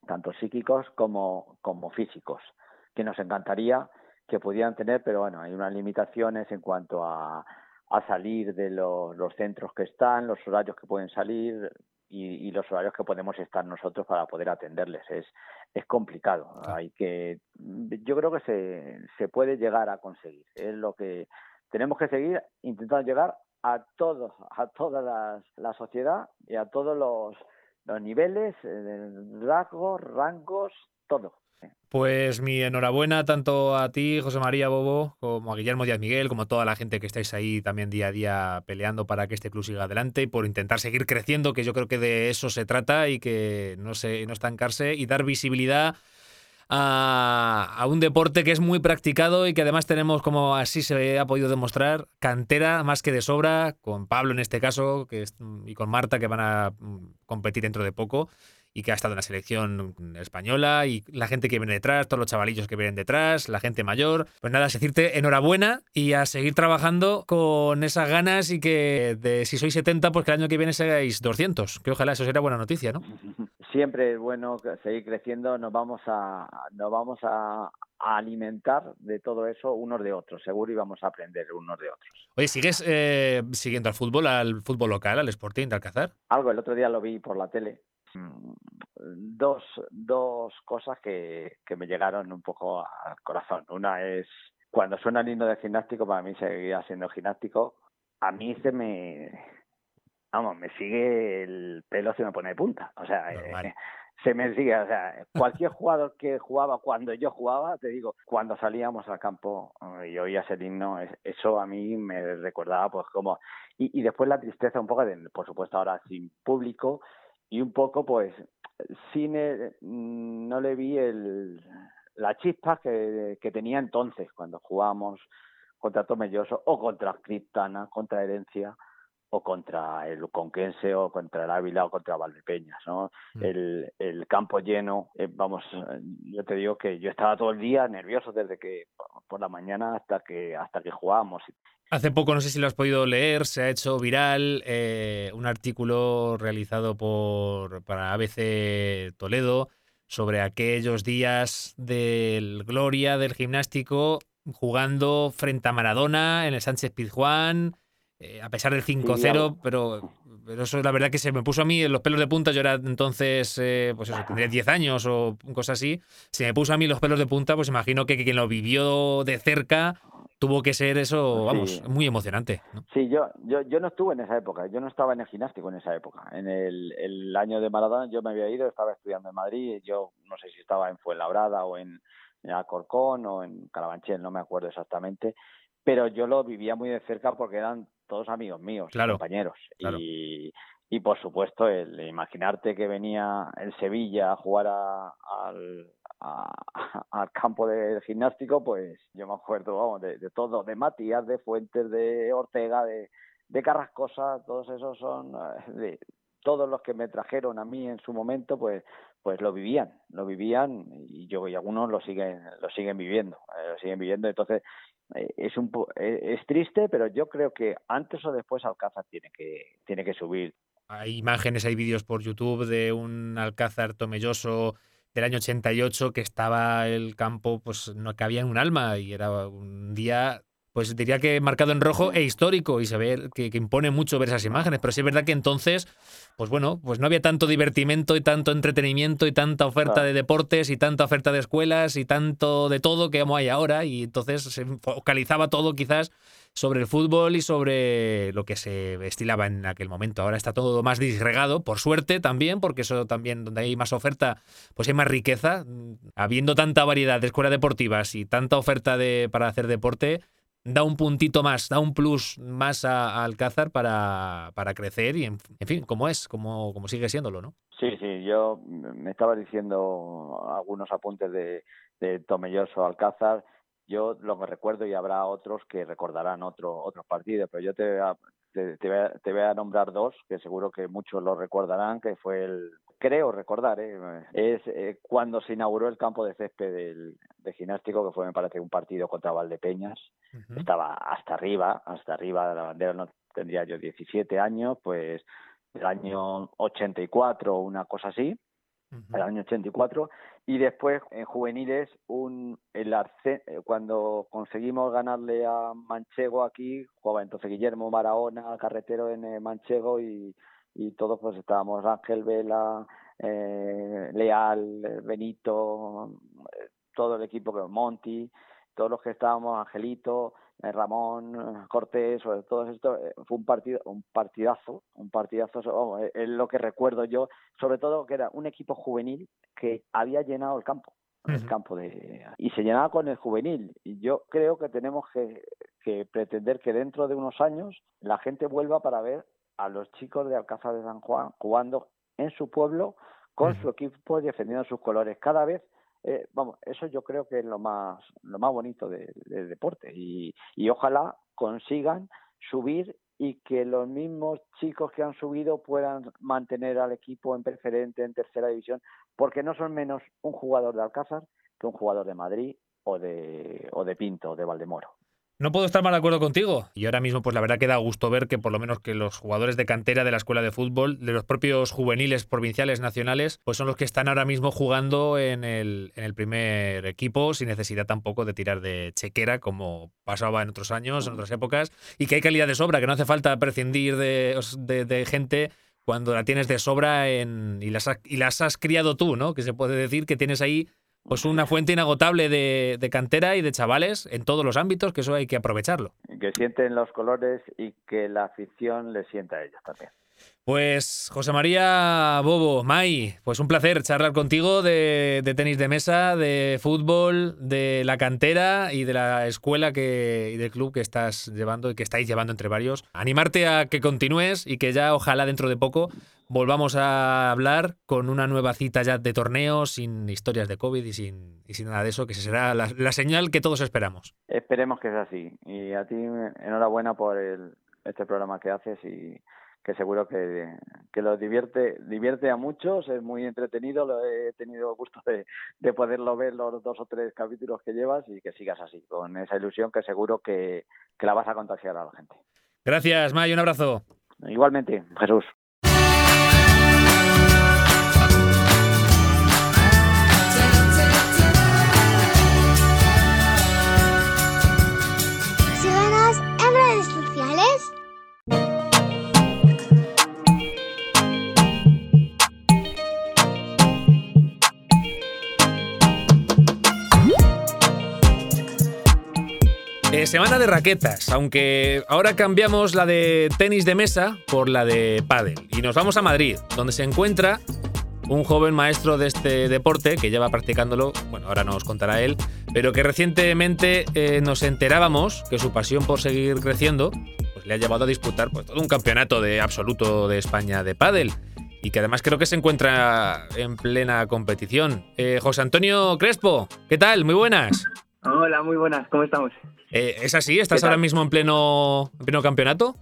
tanto psíquicos como, como físicos, que nos encantaría que pudieran tener, pero bueno, hay unas limitaciones en cuanto a, a salir de los, los centros que están, los horarios que pueden salir y, y, los horarios que podemos estar nosotros para poder atenderles. Es, es complicado. Hay que, yo creo que se, se puede llegar a conseguir. Es lo que tenemos que seguir intentando llegar a todos, a toda la, la sociedad y a todos los, los niveles, eh, rasgos, rangos, todo. Pues mi enhorabuena tanto a ti, José María Bobo, como a Guillermo Díaz Miguel, como a toda la gente que estáis ahí también día a día peleando para que este club siga adelante y por intentar seguir creciendo, que yo creo que de eso se trata y que no, se, no estancarse y dar visibilidad a, un deporte que es muy practicado y que además tenemos, como así se ha podido demostrar, cantera más que de sobra, con Pablo en este caso que y con Marta que van a mm, competir dentro de poco y que ha estado en la selección española y la gente que viene detrás, todos los chavalillos que vienen detrás, la gente mayor. Pues nada, decirte enhorabuena y a seguir trabajando con esas ganas y que si sois 70, pues que el año que viene seáis 200, que ojalá eso sería buena noticia, ¿no? Siempre es bueno seguir creciendo, nos vamos a, nos vamos a, alimentar de todo eso unos de otros, seguro, y vamos a aprender unos de otros. Oye, ¿sigues eh, siguiendo al fútbol, al fútbol local, al Sporting de Alcázar? Algo, el otro día lo vi por la tele dos, dos cosas que, que me llegaron un poco al corazón. Una es cuando suena el himno de gimnástico, para mí seguía siendo gimnástico. A mí se me, vamos, me sigue el pelo, se me pone de punta. O sea, eh, se me sigue, o sea, cualquier jugador que jugaba cuando yo jugaba, te digo, cuando salíamos al campo eh, y oías el himno, eso a mí me recordaba pues como, y, y después la tristeza un poco de, por supuesto ahora sin público, y un poco pues cine mm, no le vi el la chispa que, que tenía entonces cuando jugábamos contra Tomelloso o contra Criptana, contra Herencia o contra el Conquense o contra el Ávila o contra Valdepeñas, ¿no? Mm. El, el campo lleno, eh, vamos, yo te digo que yo estaba todo el día nervioso desde que por la mañana hasta que hasta que jugábamos Hace poco, no sé si lo has podido leer, se ha hecho viral eh, un artículo realizado por para ABC Toledo sobre aquellos días del Gloria del gimnástico jugando frente a Maradona en el Sánchez Pizjuán, eh, a pesar del 5-0, pero, pero eso es la verdad que se me puso a mí en los pelos de punta. Yo era entonces, eh, pues eso, tendría 10 años o cosas así. Se me puso a mí los pelos de punta, pues imagino que quien lo vivió de cerca tuvo que ser eso, vamos, muy emocionante. Sí, yo, yo, yo no estuve en esa época, yo no estaba en el gimnástico en esa época. En el, el año de Maradona yo me había ido, estaba estudiando en Madrid, yo no sé si estaba en Fuenlabrada o en, en Alcorcón o en Carabanchel, no me acuerdo exactamente, pero yo lo vivía muy de cerca porque eran todos amigos míos, compañeros. Y, y por supuesto, el imaginarte que venía el Sevilla a jugar al, al campo de gimnástico, pues yo me acuerdo, vamos, de, de todo, de Matías, de Fuentes, de Ortega, de, de Carrascosa, todos esos son, eh, de, todos los que me trajeron a mí en su momento, pues, pues lo vivían, lo vivían y yo y algunos lo siguen, lo siguen viviendo, eh, lo siguen viviendo. Entonces es un es triste, pero yo creo que antes o después Alcázar tiene que tiene que subir. Hay imágenes, hay vídeos por YouTube de un Alcázar tomelloso del año 88 que estaba el campo, pues no cabía en un alma y era un día pues diría que marcado en rojo e histórico y se ve que, impone mucho ver esas imágenes, pero sí es verdad que entonces, pues bueno, pues no había tanto divertimento y tanto entretenimiento y tanta oferta de deportes y tanta oferta de escuelas y tanto de todo que hay ahora y entonces se focalizaba todo quizás sobre el fútbol y sobre lo que se estilaba en aquel momento. Ahora está todo más disgregado, por suerte también, porque eso también, donde hay más oferta, pues hay más riqueza. Habiendo tanta variedad de escuelas deportivas y tanta oferta de, para hacer deporte, da un puntito más, da un plus más a, Alcázar para, para, crecer y, en, fin, como es, como, como sigue siéndolo, ¿no? Sí, sí, yo me estaba diciendo algunos apuntes de, de Tomelloso Alcázar yo lo que recuerdo y habrá otros que recordarán otro, otros partidos, pero yo te, te, te, voy a, te, voy a, nombrar dos, que seguro que muchos lo recordarán, que fue el, creo recordar, ¿eh? es eh, cuando se inauguró el campo de césped del, de gimnástico, que fue, me parece, un partido contra Valdepeñas. Uh -huh. Estaba hasta arriba, hasta arriba de la bandera, no tendría yo 17 años, pues el año 84 una cosa así, el año 84, y después en juveniles un el Arce, cuando conseguimos ganarle a Manchego aquí, jugaba entonces Guillermo Barahona, carretero en Manchego y y todos pues estábamos Ángel Vela, eh, Leal, Benito, todo el equipo que Monty, todos los que estábamos, Angelito, eh, Ramón, Cortés, sobre todo esto, eh, fue un partido, un partidazo, un partidazo, oh, es lo que recuerdo yo, sobre todo que era un equipo juvenil que había llenado el campo, uh -huh. el campo de y se llenaba con el juvenil. Y yo creo que tenemos que, que pretender que dentro de unos años la gente vuelva para ver a los chicos de Alcázar de San Juan jugando en su pueblo con su equipo defendiendo sus colores. Cada vez eh, vamos eso yo creo que es lo más lo más bonito del de deporte. Y, y ojalá consigan subir y que los mismos chicos que han subido puedan mantener al equipo en preferente en tercera división porque no son menos un jugador de Alcázar que un jugador de Madrid o de o de Pinto o de Valdemoro no puedo estar mal de acuerdo contigo. Y ahora mismo, pues la verdad que da gusto ver que por lo menos que los jugadores de cantera de la escuela de fútbol, de los propios juveniles provinciales nacionales, pues son los que están ahora mismo jugando en el, en el primer equipo sin necesidad tampoco de tirar de chequera como pasaba en otros años, en otras épocas, y que hay calidad de sobra, que no hace falta prescindir de, de, gente cuando la tienes de sobra y, las, y las has criado tú, ¿no? Que se puede decir que tienes ahí pues una fuente inagotable de, de, cantera y de chavales en todos los ámbitos, que eso hay que aprovecharlo. Que sienten los colores y que la afición les sienta a ellos también. Pues José María Bobo, Mai, pues un placer charlar contigo de, de, tenis de mesa, de fútbol, de la cantera y de la escuela que, y del club que estás llevando y que estáis llevando entre varios. Animarte a que continúes y que ya ojalá dentro de poco volvamos a hablar con una nueva cita ya de torneo, sin historias de COVID y sin, y sin nada de eso, que será la, la, señal que todos esperamos. Esperemos que sea así. Y a ti enhorabuena por el, este programa que haces y que seguro que, que lo divierte divierte a muchos, es muy entretenido, lo he tenido gusto de, de, poderlo ver los dos o tres capítulos que llevas y que sigas así, con esa ilusión que seguro que, que la vas a contagiar a la gente. Gracias, May, un abrazo. Igualmente, Jesús. Semana de raquetas, aunque ahora cambiamos la de tenis de mesa por la de pádel y nos vamos a Madrid, donde se encuentra un joven maestro de este deporte que lleva practicándolo, bueno, ahora nos contará él, pero que recientemente eh, nos enterábamos que su pasión por seguir creciendo pues le ha llevado a disputar pues, todo un campeonato de absoluto de España de pádel y que además creo que se encuentra en plena competición. Eh, José Antonio Crespo, ¿qué tal? Muy buenas. Hola, muy buenas, ¿cómo estamos? Eh, ¿Es así? ¿Estás ahora mismo en pleno, en pleno campeonato?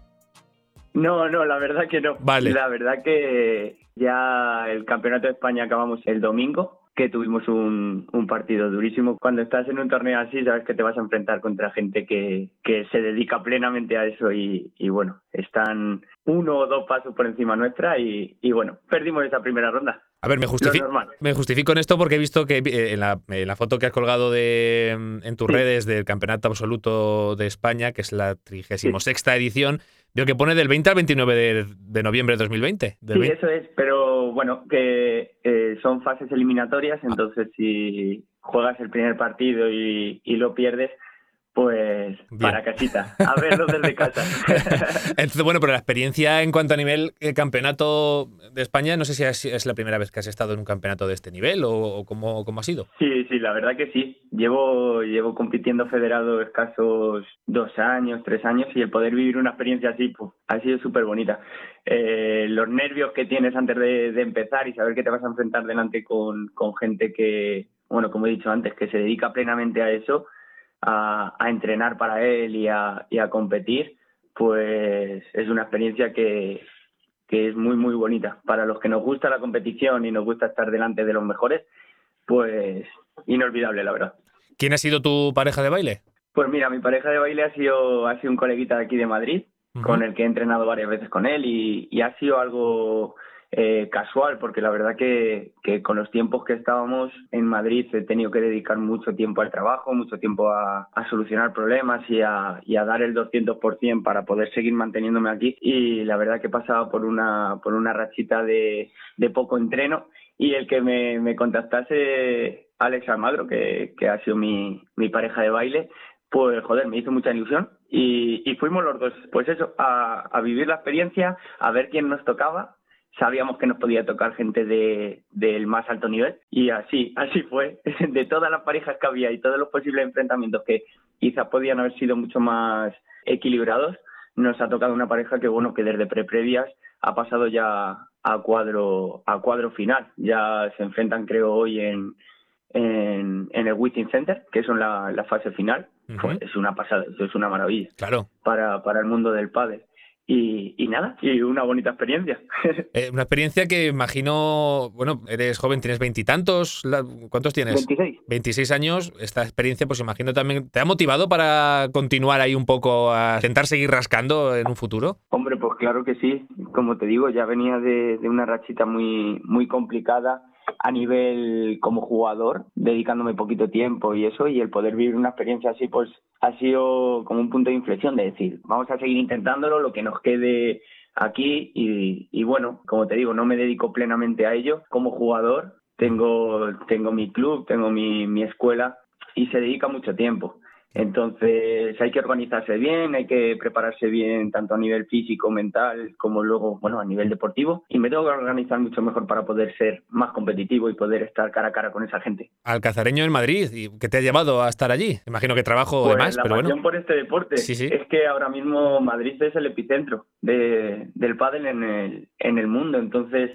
No, no, la verdad que no. Vale. La verdad que ya el campeonato de España acabamos el domingo, que tuvimos un, un, partido durísimo. Cuando estás en un torneo así, sabes que te vas a enfrentar contra gente que, que se dedica plenamente a eso y, y bueno, están uno o dos pasos por encima nuestra y, y bueno, perdimos esa primera ronda. A ver, me, justifi me justifico en esto porque he visto que eh, en, la, en, la, foto que has colgado de, en tus sí. redes del Campeonato Absoluto de España, que es la 36 sí. edición, veo que pone del 20 al 29 de, de noviembre de 2020. sí, 20. eso es, pero bueno, que eh, son fases eliminatorias, entonces si juegas el primer partido y, y lo pierdes, pues Bien. para casita, a verlo desde casa. Entonces, bueno, pero la experiencia en cuanto a nivel eh, campeonato de España, no sé si es, es, la primera vez que has estado en un campeonato de este nivel o, o cómo, cómo, ha sido. Sí, sí, la verdad que sí. Llevo, llevo compitiendo federado escasos dos años, tres años y el poder vivir una experiencia así pues, ha sido súper bonita. Eh, los nervios que tienes antes de, de, empezar y saber que te vas a enfrentar delante con, con gente que, bueno, como he dicho antes, que se dedica plenamente a eso a, a entrenar para él y a, y a, competir, pues es una experiencia que, que es muy, muy bonita. Para los que nos gusta la competición y nos gusta estar delante de los mejores, pues inolvidable, la verdad. ¿Quién ha sido tu pareja de baile? Pues mira, mi pareja de baile ha sido, ha sido un coleguita de aquí de Madrid, con el que he entrenado varias veces con él y, y ha sido algo eh, casual, porque la verdad que, que, con los tiempos que estábamos en Madrid he tenido que dedicar mucho tiempo al trabajo, mucho tiempo a, a solucionar problemas y a, y a dar el 200% para poder seguir manteniéndome aquí y la verdad que he pasado por una, por una rachita de, de poco entreno y el que me, me contactase Alex Almagro, que, que ha sido mi, mi pareja de baile, pues joder, me hizo mucha ilusión y, y fuimos los dos, pues eso, a, a, vivir la experiencia, a ver quién nos tocaba. Sabíamos que nos podía tocar gente de, del más alto nivel y así, así fue. De todas las parejas que había y todos los posibles enfrentamientos que quizás podían haber sido mucho más equilibrados, nos ha tocado una pareja que bueno, que desde pre-previas ha pasado ya a cuadro, a cuadro final. Ya se enfrentan creo hoy en, en, en el Within Center, que es la, la fase final. Uh -huh. Es una pasada, es una maravilla. Claro. Para, para el mundo del pádel. Y, y, nada, y una bonita experiencia. Eh, una experiencia que imagino, bueno, eres joven, tienes veintitantos, ¿cuántos tienes? 26. 26 años, esta experiencia pues imagino también, ¿te ha motivado para continuar ahí un poco a intentar seguir rascando en un futuro? Hombre, pues claro que sí, como te digo, ya venía de, de una rachita muy, muy complicada a nivel como jugador, dedicándome poquito tiempo y eso, y el poder vivir una experiencia así, pues ha sido como un punto de inflexión de decir, vamos a seguir intentándolo, lo que nos quede aquí y, y bueno, como te digo, no me dedico plenamente a ello como jugador, tengo, tengo mi club, tengo mi, mi escuela y se dedica mucho tiempo. Entonces hay que organizarse bien, hay que prepararse bien tanto a nivel físico, mental, como luego, bueno, a nivel deportivo. Y me tengo que organizar mucho mejor para poder ser más competitivo y poder estar cara a cara con esa gente. Alcazareño en Madrid, ¿y qué te ha llevado a estar allí? Imagino que trabajo pues demás, la pero bueno. por este deporte sí, sí. es que ahora mismo Madrid es el epicentro de, del pádel en el, en el mundo. Entonces,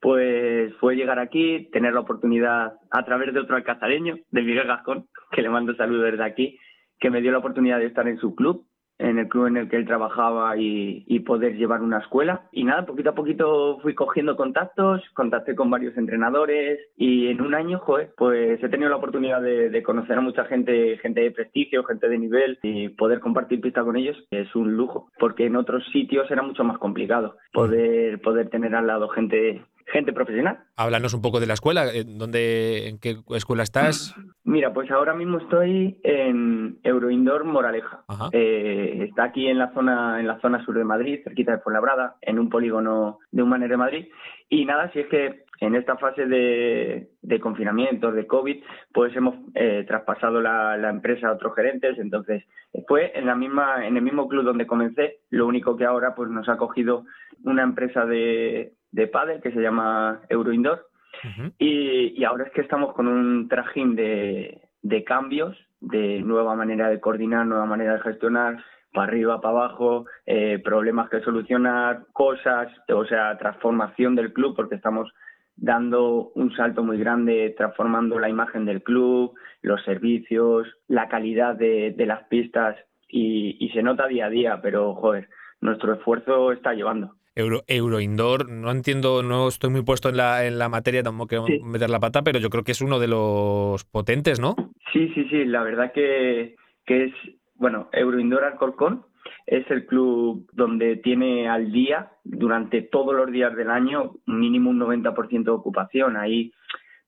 pues fue llegar aquí, tener la oportunidad a través de otro alcazareño, de Miguel Gascón, que le mando saludos desde aquí, que me dio la oportunidad de estar en su club, en el club en el que él trabajaba y, y, poder llevar una escuela. Y nada, poquito a poquito fui cogiendo contactos, contacté con varios entrenadores y en un año, joder, pues he tenido la oportunidad de, de conocer a mucha gente, gente de prestigio, gente de nivel y poder compartir pista con ellos es un lujo, porque en otros sitios era mucho más complicado poder, poder tener al lado gente gente profesional. Háblanos un poco de la escuela, ¿dónde, ¿en qué escuela estás? Mira, pues ahora mismo estoy en Euroindoor Moraleja. Eh, está aquí en la zona en la zona sur de Madrid, cerquita de Fuenlabrada, en un polígono de Humanes de Madrid. Y nada, si es que en esta fase de, de confinamiento, de COVID, pues hemos eh, traspasado la, la, empresa a otros gerentes. Entonces, fue en la misma en el mismo club donde comencé. Lo único que ahora pues nos ha cogido una empresa de de pádel que se llama Euroindoor uh -huh. y, y, ahora es que estamos con un trajín de, de cambios, de nueva manera de coordinar, nueva manera de gestionar, para arriba, para abajo, eh, problemas que solucionar, cosas, o sea, transformación del club, porque estamos dando un salto muy grande, transformando la imagen del club, los servicios, la calidad de, de las pistas y, y se nota día a día, pero joder, nuestro esfuerzo está llevando. Euro, Euro Indoor, no entiendo, no estoy muy puesto en la, en la materia, tampoco quiero sí. meter la pata, pero yo creo que es uno de los potentes, ¿no? Sí, sí, sí, la verdad que, que es, bueno, Euro Indoor Alcorcón es el club donde tiene al día, durante todos los días del año, mínimo un 90% de ocupación. Ahí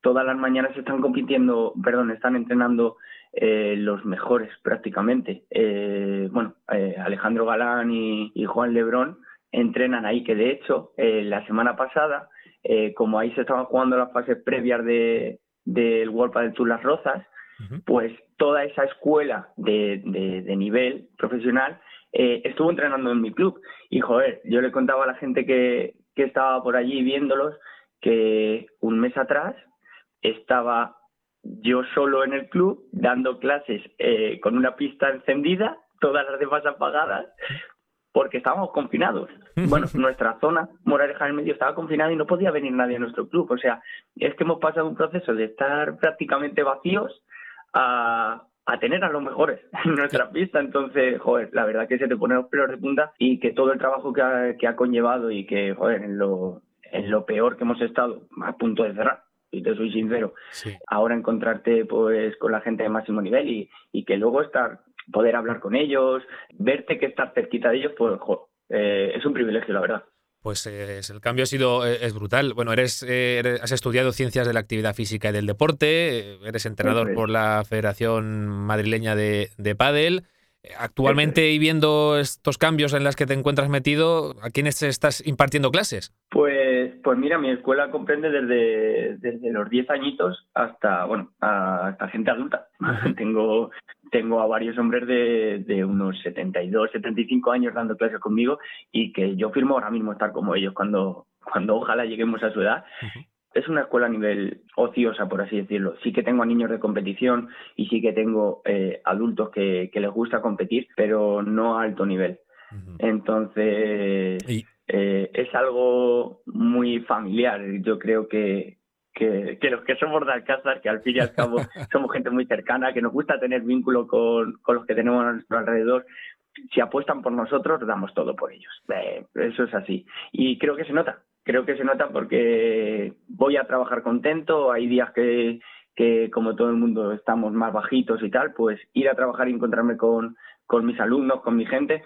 todas las mañanas están compitiendo, perdón, están entrenando eh, los mejores prácticamente. Eh, bueno, eh, Alejandro Galán y, y Juan Lebrón entrenan ahí, que de hecho eh, la semana pasada, eh, como ahí se estaban jugando las fases previas de del World del Tour Las Rozas, uh -huh. pues toda esa escuela de, de, de nivel profesional eh, estuvo entrenando en mi club. Y joder, yo le contaba a la gente que, que estaba por allí viéndolos que un mes atrás estaba yo solo en el club dando clases eh, con una pista encendida, todas las demás apagadas, porque estábamos confinados. Bueno, nuestra zona, Moraleja del Medio, estaba confinada y no podía venir nadie a nuestro club. O sea, es que hemos pasado un proceso de estar prácticamente vacíos a, a tener a los mejores en nuestra pista. Entonces, joder, la verdad que se te pone los pelos de punta y que todo el trabajo que ha, que ha conllevado y que, joder, en lo, en lo peor que hemos estado, a punto de cerrar, y te soy sincero, ahora encontrarte pues con la gente de máximo nivel y, y que luego estar, poder hablar con ellos, verte que estar cerquita de ellos, pues, eh, es un privilegio, la verdad. Pues el cambio ha sido eh, es brutal. Bueno, eres, eh, eres, has estudiado ciencias de la actividad física y del deporte, eres entrenador por la Federación Madrileña de, de Pádel. Actualmente y viendo estos cambios en los que te encuentras metido, ¿a quiénes estás impartiendo clases? Pues, pues mira, mi escuela comprende desde, desde los 10 añitos hasta, bueno, hasta gente adulta. tengo, tengo a varios hombres de, de unos 72, 75 años dando clases conmigo y que yo firmo ahora mismo estar como ellos cuando, cuando ojalá lleguemos a su edad es una escuela a nivel ociosa, por así decirlo. Sí que tengo a niños de competición y sí que tengo eh, adultos que, les gusta competir, pero no a alto nivel. Entonces, eh, es algo muy familiar. Yo creo que, que, los que somos de Alcázar, que al fin y al cabo somos gente muy cercana, que nos gusta tener vínculo con, con los que tenemos a nuestro alrededor, si apuestan por nosotros, damos todo por ellos. Eh, eso es así. Y creo que se nota creo que se nota porque voy a trabajar contento, hay días que, que como todo el mundo estamos más bajitos y tal, pues ir a trabajar y encontrarme con, con mis alumnos, con mi gente,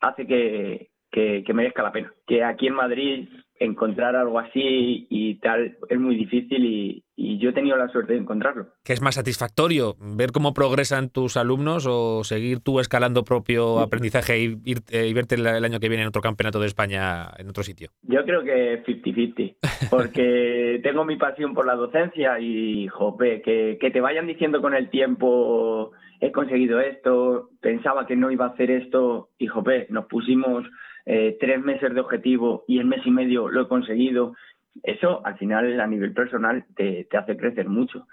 hace que, que, que merezca la pena. Que aquí en Madrid encontrar algo así y tal es muy difícil y, yo he tenido la suerte de encontrarlo. ¿Qué es más satisfactorio? ¿Ver cómo progresan tus alumnos o seguir tú escalando propio aprendizaje y, ir, eh, y verte el, año que viene en otro campeonato de España en otro sitio? Yo creo que 50-50, porque tengo mi pasión por la docencia y, jope, que, que te vayan diciendo con el tiempo he conseguido esto, pensaba que no iba a hacer esto y, jope, nos pusimos eh, tres meses de objetivo y en mes y medio lo he conseguido, eso al final a nivel personal te, hace crecer mucho.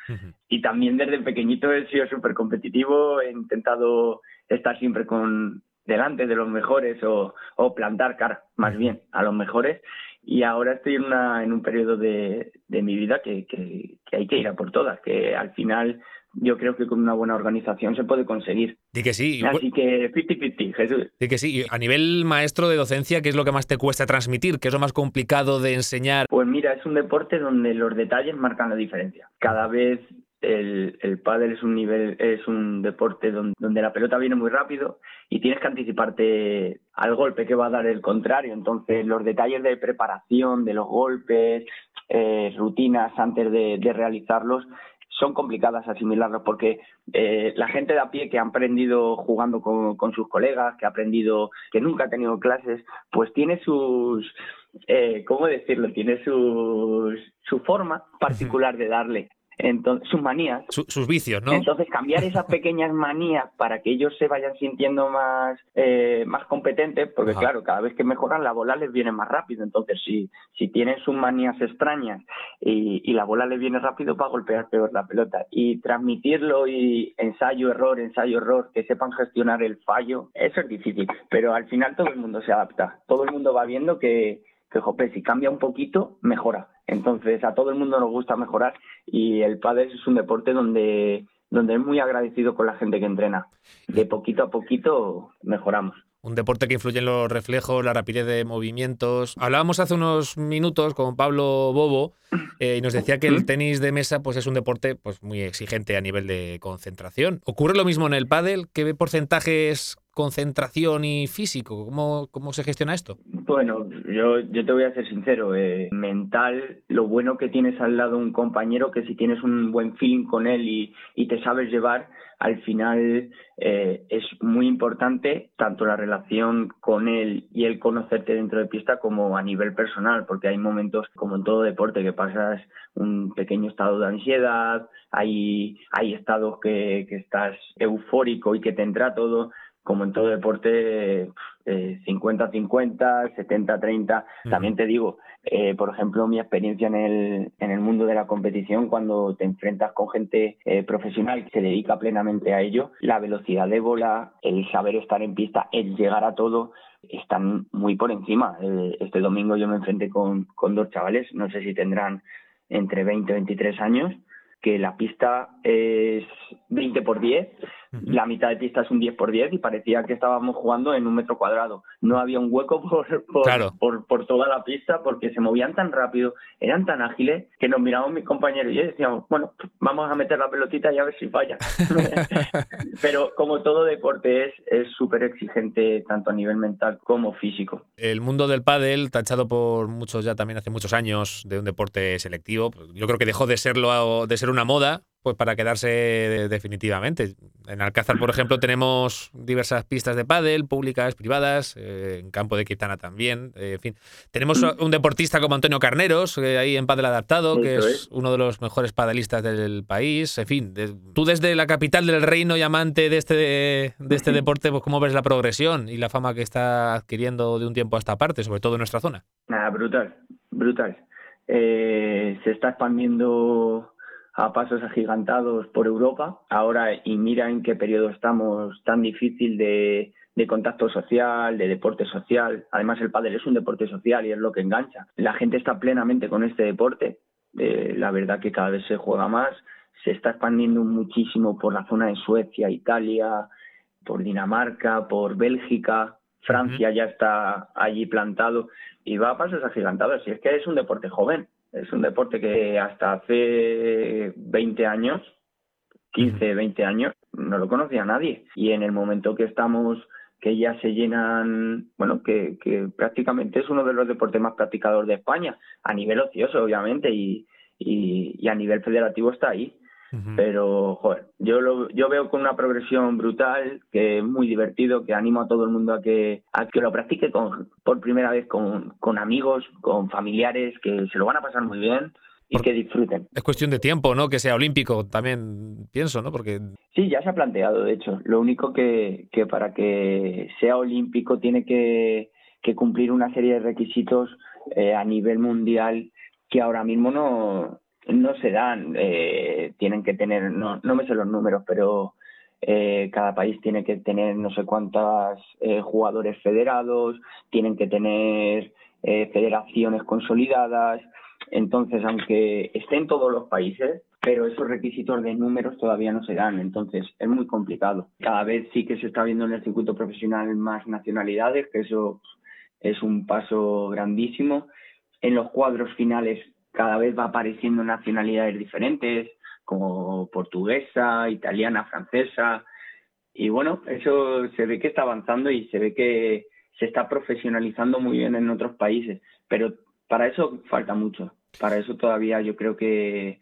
Y también desde pequeñito he sido súper competitivo, he intentado estar siempre con delante de los mejores o, plantar cara más bien a los mejores. Y ahora estoy en, una, en un periodo de, de mi vida que, que, que hay que ir a por todas, que al final yo creo que con una buena organización se puede conseguir. Di que sí. Así que 50-50, Jesús. Di que sí. A nivel maestro de docencia, ¿qué es lo que más te cuesta transmitir? ¿Qué es lo más complicado de enseñar? Pues mira, es un deporte donde los detalles marcan la diferencia. Cada vez el, el pádel es un nivel, es un deporte donde, donde, la pelota viene muy rápido y tienes que anticiparte al golpe que va a dar el contrario. Entonces, los detalles de preparación de los golpes, eh, rutinas antes de, de realizarlos, son complicadas asimilarlos porque eh, la gente de a pie que ha aprendido jugando con, sus colegas, que ha aprendido, que nunca ha tenido clases, pues tiene sus, eh, ¿cómo decirlo? Tiene sus, su forma particular de darle entonces, sus manías. sus vicios, ¿no? Entonces, cambiar esas pequeñas manías para que ellos se vayan sintiendo más, eh, más competentes, porque claro, cada vez que mejoran la bola les viene más rápido. Entonces, si, si tienen sus manías extrañas y, y la bola les viene rápido, va a golpear peor la pelota. Y transmitirlo y ensayo, error, ensayo, error, que sepan gestionar el fallo, eso es difícil. Pero al final todo el mundo se adapta. Todo el mundo va viendo que, que jope, si cambia un poquito, mejora. Entonces, a todo el mundo nos gusta mejorar y el pádel es un deporte donde, donde es muy agradecido con la gente que entrena. De poquito a poquito mejoramos. Un deporte que influye en los reflejos, la rapidez de movimientos. Hablábamos hace unos minutos con Pablo Bobo eh, y nos decía que el tenis de mesa pues, es un deporte pues, muy exigente a nivel de concentración. ¿Ocurre lo mismo en el pádel? ¿Qué porcentajes concentración y físico? ¿Cómo, cómo se gestiona esto? Bueno, yo, yo te voy a ser sincero. Eh, mental, lo bueno que tienes al lado un compañero que si tienes un buen feeling con él y, y te sabes llevar, al final eh, es muy importante tanto la relación con él y el conocerte dentro de pista como a nivel personal, porque hay momentos, como en todo deporte, que pasas un pequeño estado de ansiedad, hay, hay estados que, que estás eufórico y que te entra todo como en todo deporte, 50-50, 70-30. También te digo, eh, por ejemplo, mi experiencia en el, en el mundo de la competición, cuando te enfrentas con gente eh, profesional que se dedica plenamente a ello, la velocidad de bola, el saber estar en pista, el llegar a todo, están muy por encima. Eh, este domingo yo me enfrenté con, con dos chavales, no sé si tendrán entre 20 y 23 años, que la pista es 20 por 10 la mitad de pista es un 10 por 10 y parecía que estábamos jugando en un metro cuadrado. No había un hueco por, por, por, toda la pista porque se movían tan rápido, eran tan ágiles que nos miramos mis compañeros y yo decíamos, bueno, vamos a meter la pelotita y a ver si falla. Pero como todo deporte es súper exigente tanto a nivel mental como físico. El mundo del pádel, tachado por muchos ya también hace muchos años de un deporte selectivo, yo creo que dejó de serlo de ser una moda pues para quedarse definitivamente. En Alcázar, por ejemplo, tenemos diversas pistas de pádel, públicas, privadas, eh, en campo de Quitana también, eh, en fin. Tenemos un deportista como Antonio Carneros, eh, ahí en pádel adaptado, que es, uno de los mejores padelistas del país, en fin. tú desde la capital del reino y amante de este, de este deporte, pues cómo ves la progresión y la fama que está adquiriendo de un tiempo a esta parte, sobre todo en nuestra zona. Nada, brutal, brutal. se está expandiendo a pasos agigantados por Europa. Ahora, y mira en qué periodo estamos tan difícil de, contacto social, de deporte social. Además, el pádel es un deporte social y es lo que engancha. La gente está plenamente con este deporte. Eh, la verdad que cada vez se juega más. Se está expandiendo muchísimo por la zona de Suecia, Italia, por Dinamarca, por Bélgica. Francia ya está allí plantado y va a pasos agigantados. Y es que es un deporte joven es un deporte que hasta hace 20 años, 15, 20 años, no lo conocía nadie. Y en el momento que estamos que ya se llenan, bueno, que, que prácticamente es uno de los deportes más practicados de España, a nivel ocioso, obviamente, y, y a nivel federativo está ahí. Pero, joder, yo, lo, yo veo con una progresión brutal, que es muy divertido, que animo a todo el mundo a que, a que lo practique con, por primera vez con, con amigos, con familiares, que se lo van a pasar muy bien y que disfruten. Es cuestión de tiempo, ¿no? Que sea olímpico, también pienso, ¿no? Porque Sí, ya se ha planteado, de hecho. Lo único que, que para que sea olímpico tiene que, que cumplir una serie de requisitos eh, a nivel mundial que ahora mismo no, no se dan, eh, tienen que tener, no, no me sé los números, pero eh, cada país tiene que tener no sé cuántos eh, jugadores federados, tienen que tener federaciones consolidadas, entonces aunque estén todos los países, pero esos requisitos de números todavía no se dan, entonces es muy complicado. Cada vez sí que se está viendo en el circuito profesional más nacionalidades, que eso es un paso grandísimo. En los cuadros finales cada vez va apareciendo nacionalidades diferentes, como portuguesa, italiana, francesa. Y bueno, eso se ve que está avanzando y se ve que se está profesionalizando muy bien en otros países. Pero para eso falta mucho. Para eso todavía yo creo que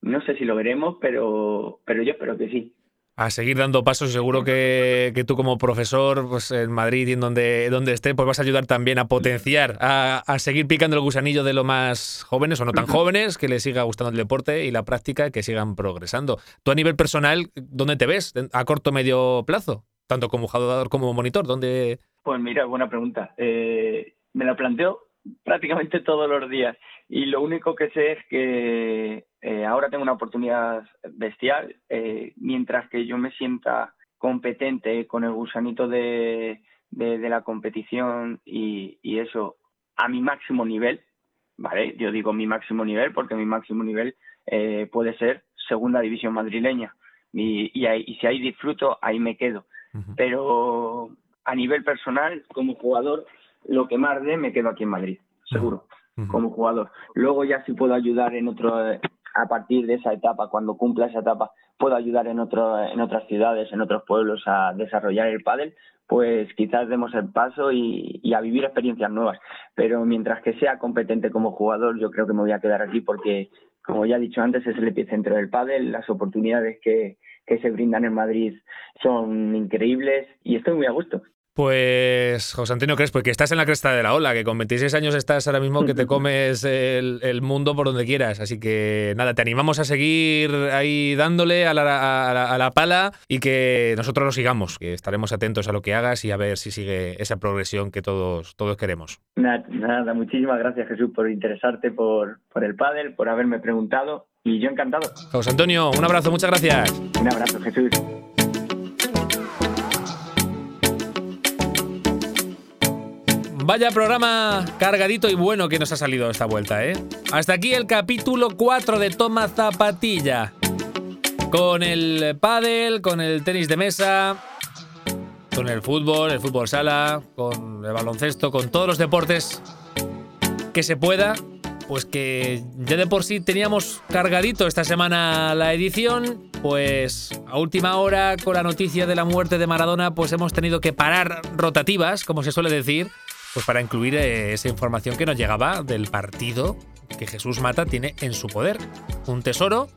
no sé si lo veremos, pero, pero yo espero que sí a seguir dando pasos. Seguro que, tú como profesor pues, en Madrid y en donde, donde esté, pues vas a ayudar también a potenciar, a, seguir picando el gusanillo de lo más jóvenes o no tan jóvenes, que les siga gustando el deporte y la práctica, que sigan progresando. Tú a nivel personal, ¿dónde te ves? ¿A corto o medio plazo? Tanto como jugador como monitor, ¿dónde...? Pues mira, buena pregunta. Eh, me la planteo prácticamente todos los días y lo único que sé es que eh, ahora tengo una oportunidad bestial, eh, mientras que yo me sienta competente con el gusanito de, de, la competición y, y, eso a mi máximo nivel, ¿vale? Yo digo mi máximo nivel porque mi máximo nivel eh, puede ser segunda división madrileña y, y, ahí, y, si ahí disfruto, ahí me quedo. Pero a nivel personal, como jugador, lo que más dé me quedo aquí en Madrid, seguro, como jugador. Luego ya si puedo ayudar en otro a partir de esa etapa, cuando cumpla esa etapa, puedo ayudar en, otro, en otras ciudades, en otros pueblos a desarrollar el pádel, pues quizás demos el paso y, a vivir experiencias nuevas. Pero mientras que sea competente como jugador, yo creo que me voy a quedar aquí porque, como ya he dicho antes, es el epicentro del pádel, las oportunidades que, que se brindan en Madrid son increíbles y estoy muy a gusto. Pues, José Antonio Crespo, que estás en la cresta de la ola, que con 26 años estás ahora mismo que te comes el, mundo por donde quieras. Así que nada, te animamos a seguir ahí dándole a la, pala y que nosotros lo sigamos, que estaremos atentos a lo que hagas y a ver si sigue esa progresión que todos, todos queremos. Nada, nada muchísimas gracias Jesús por interesarte por, por el pádel, por haberme preguntado y yo encantado. José Antonio, un abrazo, muchas gracias. Un abrazo Jesús. Vaya programa cargadito y bueno que nos ha salido esta vuelta, ¿eh? Hasta aquí el capítulo 4 de Toma Zapatilla. Con el pádel, con el tenis de mesa, con el fútbol, el fútbol sala, con el baloncesto, con todos los deportes que se pueda, pues que ya de por sí teníamos cargadito esta semana la edición, pues a última hora con la noticia de la muerte de Maradona, pues hemos tenido que parar rotativas, como se suele decir, pues para incluir eh, esa información que nos llegaba del partido que Jesús Mata tiene en su poder. Un tesoro.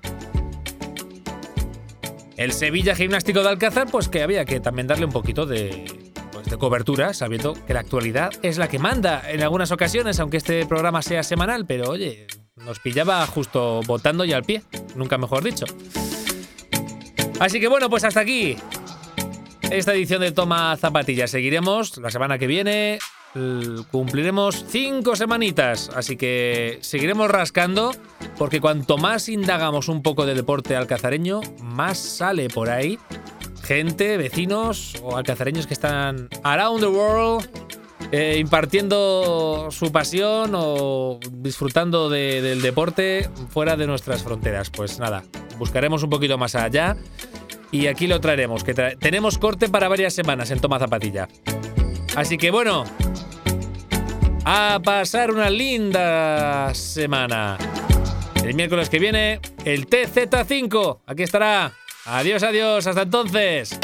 El Sevilla Gimnástico de Alcázar, pues que había que también darle un poquito de, pues, de cobertura, sabiendo que la actualidad es la que manda en algunas ocasiones, aunque este programa sea semanal, pero oye, nos pillaba justo votando y al pie, nunca mejor dicho. Así que bueno, pues hasta aquí esta edición de Toma Zapatilla. Seguiremos la semana que viene. Cumpliremos cinco semanitas, así que seguiremos rascando porque cuanto más indagamos un poco de deporte alcazareño, más sale por ahí gente, vecinos o alcazareños que están around the world eh, impartiendo su pasión o disfrutando del deporte fuera de nuestras fronteras. Pues nada, buscaremos un poquito más allá y aquí lo traeremos, que tenemos corte para varias semanas en Toma Zapatilla. Así que bueno, a pasar una linda semana. El miércoles que viene, el TZ5. Aquí estará. Adiós, adiós. Hasta entonces.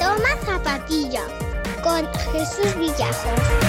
Toma zapatilla con Jesús Villajos.